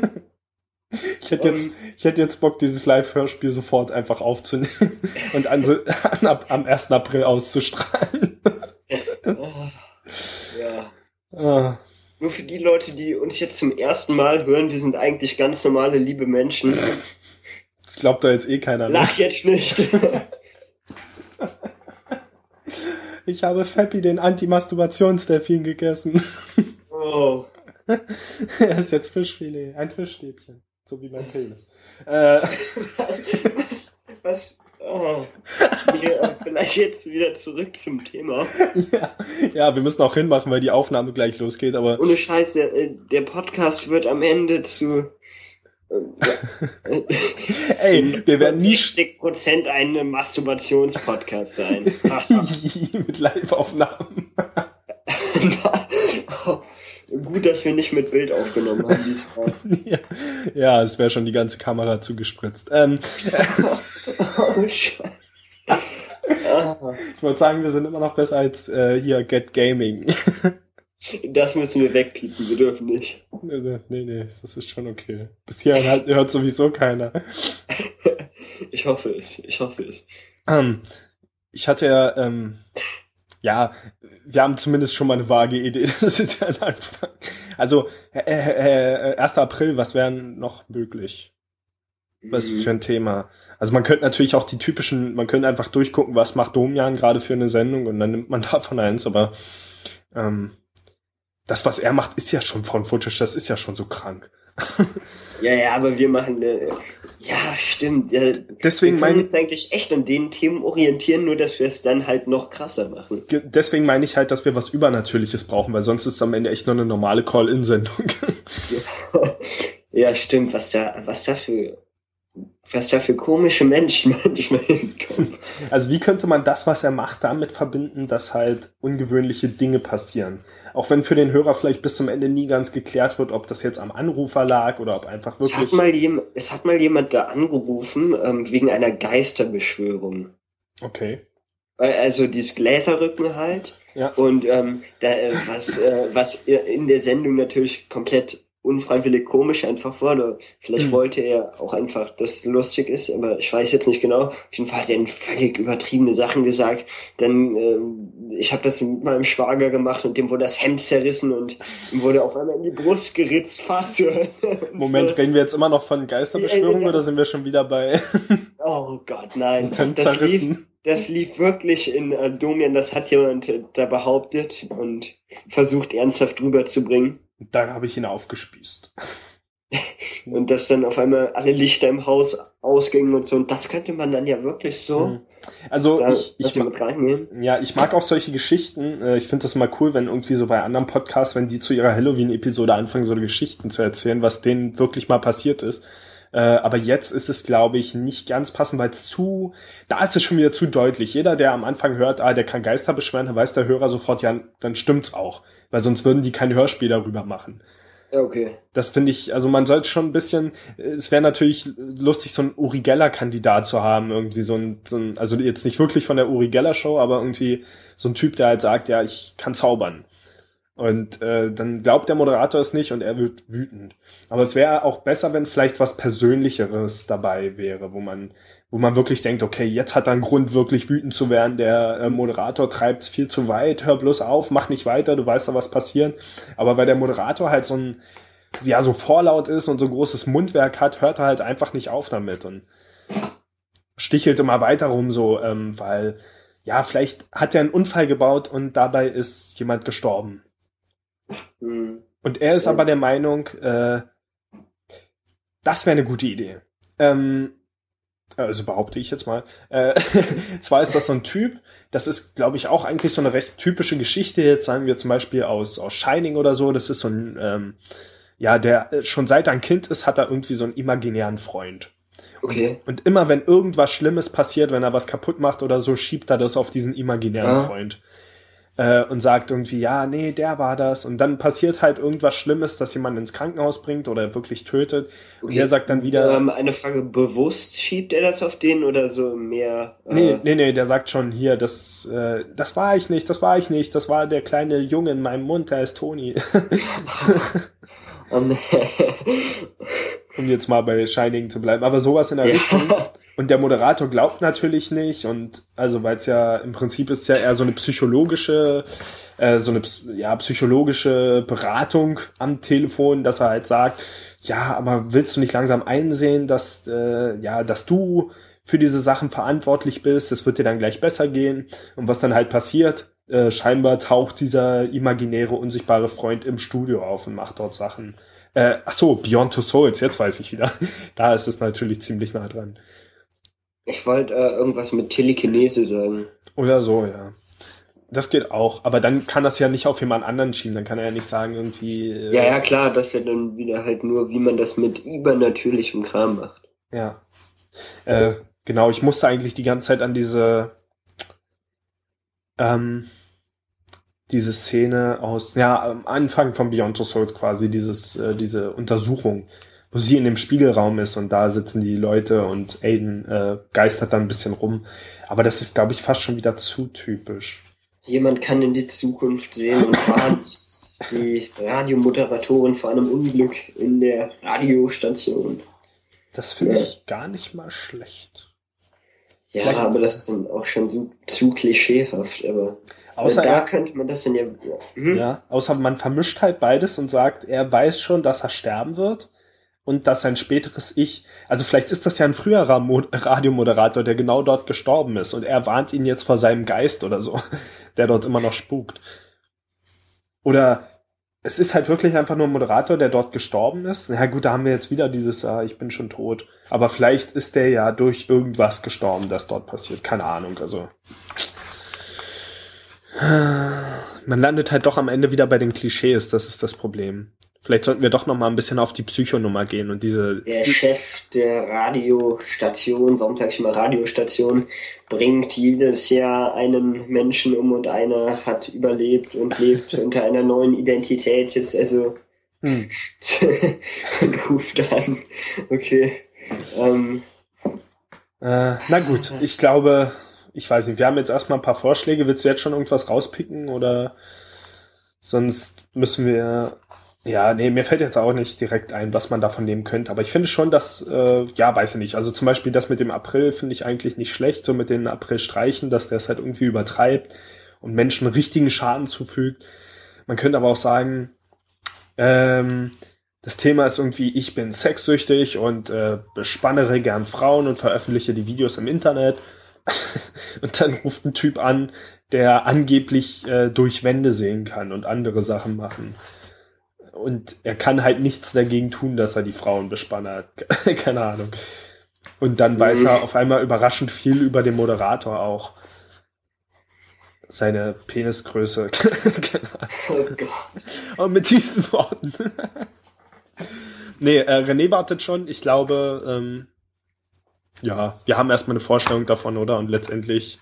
ich hätte jetzt, ich hätte jetzt Bock, dieses Live-Hörspiel sofort einfach aufzunehmen und an, ab, am 1. April auszustrahlen. Ja. Ah. Nur für die Leute, die uns jetzt zum ersten Mal hören, wir sind eigentlich ganz normale, liebe Menschen. Das glaubt doch jetzt eh keiner mehr. Lach jetzt nicht. ich habe Feppi den Anti-Masturbationsdelfin gegessen. Oh. er ist jetzt Fischfilet, ein Fischstäbchen. So wie mein Penis. Äh. was, was, oh. Wir, äh, vielleicht jetzt wieder zurück zum Thema. Ja, ja, wir müssen auch hinmachen, weil die Aufnahme gleich losgeht, aber. Ohne Scheiß, der, äh, der Podcast wird am Ende zu Ey, wir werden nie 60 Prozent ein Masturbationspodcast sein. mit Live-Aufnahmen. Gut, dass wir nicht mit Bild aufgenommen haben diesmal. Ja, ja es wäre schon die ganze Kamera zugespritzt. Ähm, oh, Scheiße. Ich wollte sagen, wir sind immer noch besser als äh, hier Get Gaming. Das müssen wir wegpiepen, wir dürfen nicht. Nee, nee, nee, das ist schon okay. Bis hierhin halt, hört sowieso keiner. ich hoffe es, ich hoffe es. Ähm, ich hatte ja, ähm, ja, wir haben zumindest schon mal eine vage Idee. Das ist ja ein Anfang. Also, äh, äh, 1. Äh, April, was wäre noch möglich? Was mhm. für ein Thema? Also man könnte natürlich auch die typischen, man könnte einfach durchgucken, was macht Domian gerade für eine Sendung und dann nimmt man davon eins, aber ähm, das, was er macht, ist ja schon von Footage, das ist ja schon so krank. ja, ja, aber wir machen, äh, ja, stimmt. Ja, deswegen wir können uns eigentlich echt an den Themen orientieren, nur dass wir es dann halt noch krasser machen. Deswegen meine ich halt, dass wir was Übernatürliches brauchen, weil sonst ist es am Ende echt nur eine normale Call-In-Sendung. ja. ja, stimmt, was da, was da für was da für komische Menschen manchmal hinkommen. Also wie könnte man das, was er macht, damit verbinden, dass halt ungewöhnliche Dinge passieren? Auch wenn für den Hörer vielleicht bis zum Ende nie ganz geklärt wird, ob das jetzt am Anrufer lag oder ob einfach wirklich... Es hat mal, jem es hat mal jemand da angerufen ähm, wegen einer Geisterbeschwörung. Okay. Also dieses Gläserrücken halt. Ja. Und ähm, da, äh, was, äh, was in der Sendung natürlich komplett unfreiwillig komisch einfach wurde. Vielleicht mhm. wollte er auch einfach, dass es lustig ist, aber ich weiß jetzt nicht genau. Auf jeden Fall hat er völlig übertriebene Sachen gesagt. Dann, äh, ich habe das mit meinem Schwager gemacht und dem wurde das Hemd zerrissen und ihm wurde auf einmal in die Brust geritzt, fast. Moment, so. reden wir jetzt immer noch von Geisterbeschwörung ja, oder sind wir schon wieder bei? oh Gott, nein. Das Hemd das zerrissen. Lief, das lief wirklich in äh, Domian, das hat jemand äh, da behauptet und versucht ernsthaft rüberzubringen. Da habe ich ihn aufgespießt. und dass dann auf einmal alle Lichter im Haus ausgingen und so. Und das könnte man dann ja wirklich so. Mhm. Also da, ich, ich ja, ich mag auch solche Geschichten. Äh, ich finde das mal cool, wenn irgendwie so bei anderen Podcasts, wenn die zu ihrer Halloween-Episode anfangen, so Geschichten zu erzählen, was denen wirklich mal passiert ist. Äh, aber jetzt ist es, glaube ich, nicht ganz passend, weil es zu, da ist es schon wieder zu deutlich. Jeder, der am Anfang hört, ah, der kann Geister beschweren, dann weiß der Hörer sofort, ja, dann stimmt's auch weil sonst würden die kein Hörspiel darüber machen. Ja, okay. Das finde ich, also man sollte schon ein bisschen, es wäre natürlich lustig, so einen Uri Geller-Kandidat zu haben, irgendwie so ein, so ein, also jetzt nicht wirklich von der Uri Geller-Show, aber irgendwie so ein Typ, der halt sagt, ja, ich kann zaubern. Und äh, dann glaubt der Moderator es nicht und er wird wütend. Aber es wäre auch besser, wenn vielleicht was Persönlicheres dabei wäre, wo man wo man wirklich denkt, okay, jetzt hat er einen Grund, wirklich wütend zu werden. Der äh, Moderator treibt's viel zu weit, hör bloß auf, mach nicht weiter, du weißt da was passieren. Aber weil der Moderator halt so ein, ja, so vorlaut ist und so großes Mundwerk hat, hört er halt einfach nicht auf damit und stichelt immer weiter rum so, ähm, weil, ja, vielleicht hat er einen Unfall gebaut und dabei ist jemand gestorben. Mhm. Und er ist aber der Meinung, äh, das wäre eine gute Idee. Ähm, also behaupte ich jetzt mal. Äh, zwar ist das so ein Typ, das ist, glaube ich, auch eigentlich so eine recht typische Geschichte, jetzt sagen wir zum Beispiel aus, aus Shining oder so, das ist so ein, ähm, ja, der äh, schon seit er ein Kind ist, hat er irgendwie so einen imaginären Freund. Okay. Und, und immer wenn irgendwas Schlimmes passiert, wenn er was kaputt macht oder so, schiebt er das auf diesen imaginären ah. Freund äh, und sagt irgendwie, ja, nee, der war das. Und dann passiert halt irgendwas Schlimmes, dass jemand ins Krankenhaus bringt oder wirklich tötet. Okay. Und der sagt dann wieder. Ähm, eine Frage, bewusst schiebt er das auf den oder so mehr? Äh nee, nee, nee, der sagt schon hier, das, äh, das war ich nicht, das war ich nicht, das war der kleine Junge in meinem Mund, der ist Toni. um jetzt mal bei Shining zu bleiben. Aber sowas in der ja. Richtung. Und der Moderator glaubt natürlich nicht und also weil es ja im Prinzip ist ja eher so eine psychologische, äh, so eine ja psychologische Beratung am Telefon, dass er halt sagt, ja, aber willst du nicht langsam einsehen, dass äh, ja, dass du für diese Sachen verantwortlich bist, es wird dir dann gleich besser gehen und was dann halt passiert, äh, scheinbar taucht dieser imaginäre unsichtbare Freund im Studio auf und macht dort Sachen. Äh, ach so, Beyond Two Souls, jetzt weiß ich wieder. da ist es natürlich ziemlich nah dran. Ich wollte äh, irgendwas mit Telekinese sagen. Oder so, ja. Das geht auch, aber dann kann das ja nicht auf jemand anderen schieben, dann kann er ja nicht sagen irgendwie. Äh, ja, ja, klar, das ist ja dann wieder halt nur, wie man das mit übernatürlichem Kram macht. Ja. Äh, genau, ich musste eigentlich die ganze Zeit an diese ähm, diese Szene aus, ja, am Anfang von Beyond Two Souls quasi, dieses, äh, diese Untersuchung wo sie in dem Spiegelraum ist und da sitzen die Leute und Aiden äh, geistert da ein bisschen rum. Aber das ist, glaube ich, fast schon wieder zu typisch. Jemand kann in die Zukunft sehen und warnt die Radiomoderatorin vor einem Unglück in der Radiostation. Das finde ja. ich gar nicht mal schlecht. Ja, Vielleicht aber das ist dann auch schon zu, zu klischeehaft, aber außer da er, könnte man das dann ja. Hm? Ja, außer man vermischt halt beides und sagt, er weiß schon, dass er sterben wird und dass sein späteres Ich, also vielleicht ist das ja ein früherer Mo Radiomoderator, der genau dort gestorben ist und er warnt ihn jetzt vor seinem Geist oder so, der dort immer noch spukt. Oder es ist halt wirklich einfach nur ein Moderator, der dort gestorben ist. Ja gut, da haben wir jetzt wieder dieses, ah, ich bin schon tot. Aber vielleicht ist der ja durch irgendwas gestorben, das dort passiert. Keine Ahnung, also. Man landet halt doch am Ende wieder bei den Klischees, das ist das Problem. Vielleicht sollten wir doch noch mal ein bisschen auf die Psychonummer gehen und diese. Der Chef der Radiostation, warum sage ich mal Radiostation, bringt jedes Jahr einen Menschen um und einer hat überlebt und lebt unter einer neuen Identität. Jetzt also hm. ruft an. Okay. Ähm. Äh, na gut, ich glaube, ich weiß nicht, wir haben jetzt erstmal ein paar Vorschläge. Willst du jetzt schon irgendwas rauspicken oder sonst müssen wir ja, nee, mir fällt jetzt auch nicht direkt ein, was man davon nehmen könnte. Aber ich finde schon, dass, äh, ja, weiß ich nicht. Also zum Beispiel das mit dem April finde ich eigentlich nicht schlecht, so mit den April-Streichen, dass der es halt irgendwie übertreibt und Menschen richtigen Schaden zufügt. Man könnte aber auch sagen, ähm, das Thema ist irgendwie, ich bin sexsüchtig und äh, bespannere gern Frauen und veröffentliche die Videos im Internet. und dann ruft ein Typ an, der angeblich äh, durch Wände sehen kann und andere Sachen machen und er kann halt nichts dagegen tun, dass er die Frauen bespannert. Keine Ahnung. Und dann weiß mhm. er auf einmal überraschend viel über den Moderator auch. Seine Penisgröße. oh Gott. Und mit diesen Worten. nee, äh, René wartet schon. Ich glaube, ähm, ja, wir haben erstmal eine Vorstellung davon, oder? Und letztendlich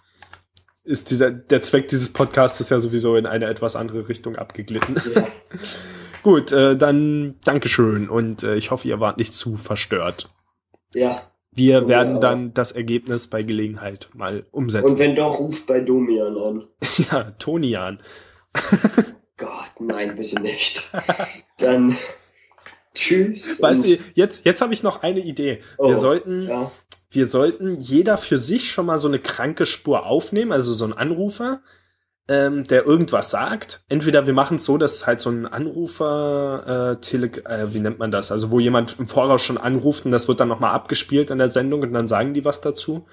ist dieser, der Zweck dieses Podcasts ja sowieso in eine etwas andere Richtung abgeglitten. Ja. Gut, äh, dann Dankeschön und äh, ich hoffe, ihr wart nicht zu verstört. Ja. Wir werden dann das Ergebnis bei Gelegenheit mal umsetzen. Und wenn doch, ruft bei Domian an. ja, Tonian. Gott, nein, bitte nicht. dann tschüss. Weißt du, jetzt, jetzt habe ich noch eine Idee. Oh, wir sollten, ja. wir sollten jeder für sich schon mal so eine kranke Spur aufnehmen, also so ein Anrufer ähm, der irgendwas sagt. Entweder wir machen es so, dass halt so ein Anrufer, äh, tele äh, wie nennt man das? Also wo jemand im Voraus schon anruft und das wird dann nochmal abgespielt in der Sendung und dann sagen die was dazu.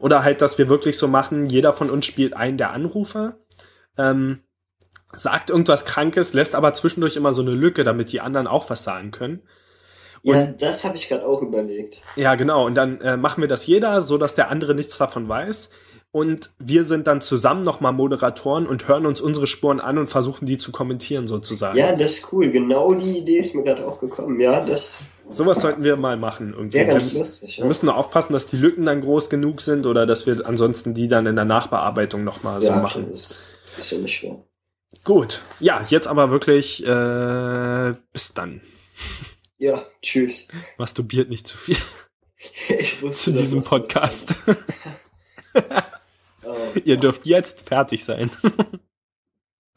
Oder halt, dass wir wirklich so machen, jeder von uns spielt einen der Anrufer, ähm, sagt irgendwas Krankes, lässt aber zwischendurch immer so eine Lücke, damit die anderen auch was sagen können. Und, ja, das habe ich gerade auch überlegt. Ja, genau. Und dann äh, machen wir das jeder, so dass der andere nichts davon weiß und wir sind dann zusammen nochmal Moderatoren und hören uns unsere Spuren an und versuchen die zu kommentieren sozusagen. Ja, das ist cool. Genau die Idee ist mir gerade auch gekommen. Ja, das. Sowas sollten wir mal machen irgendwie. Ja, ganz wir, lustig, ja. wir müssen nur aufpassen, dass die Lücken dann groß genug sind oder dass wir ansonsten die dann in der Nachbearbeitung nochmal ja, so machen. Das ist ja nicht schwer. Gut. Ja, jetzt aber wirklich äh, bis dann. Ja, tschüss. Masturbiert nicht zu viel. Ich zu diesem Podcast. Ihr dürft jetzt fertig sein.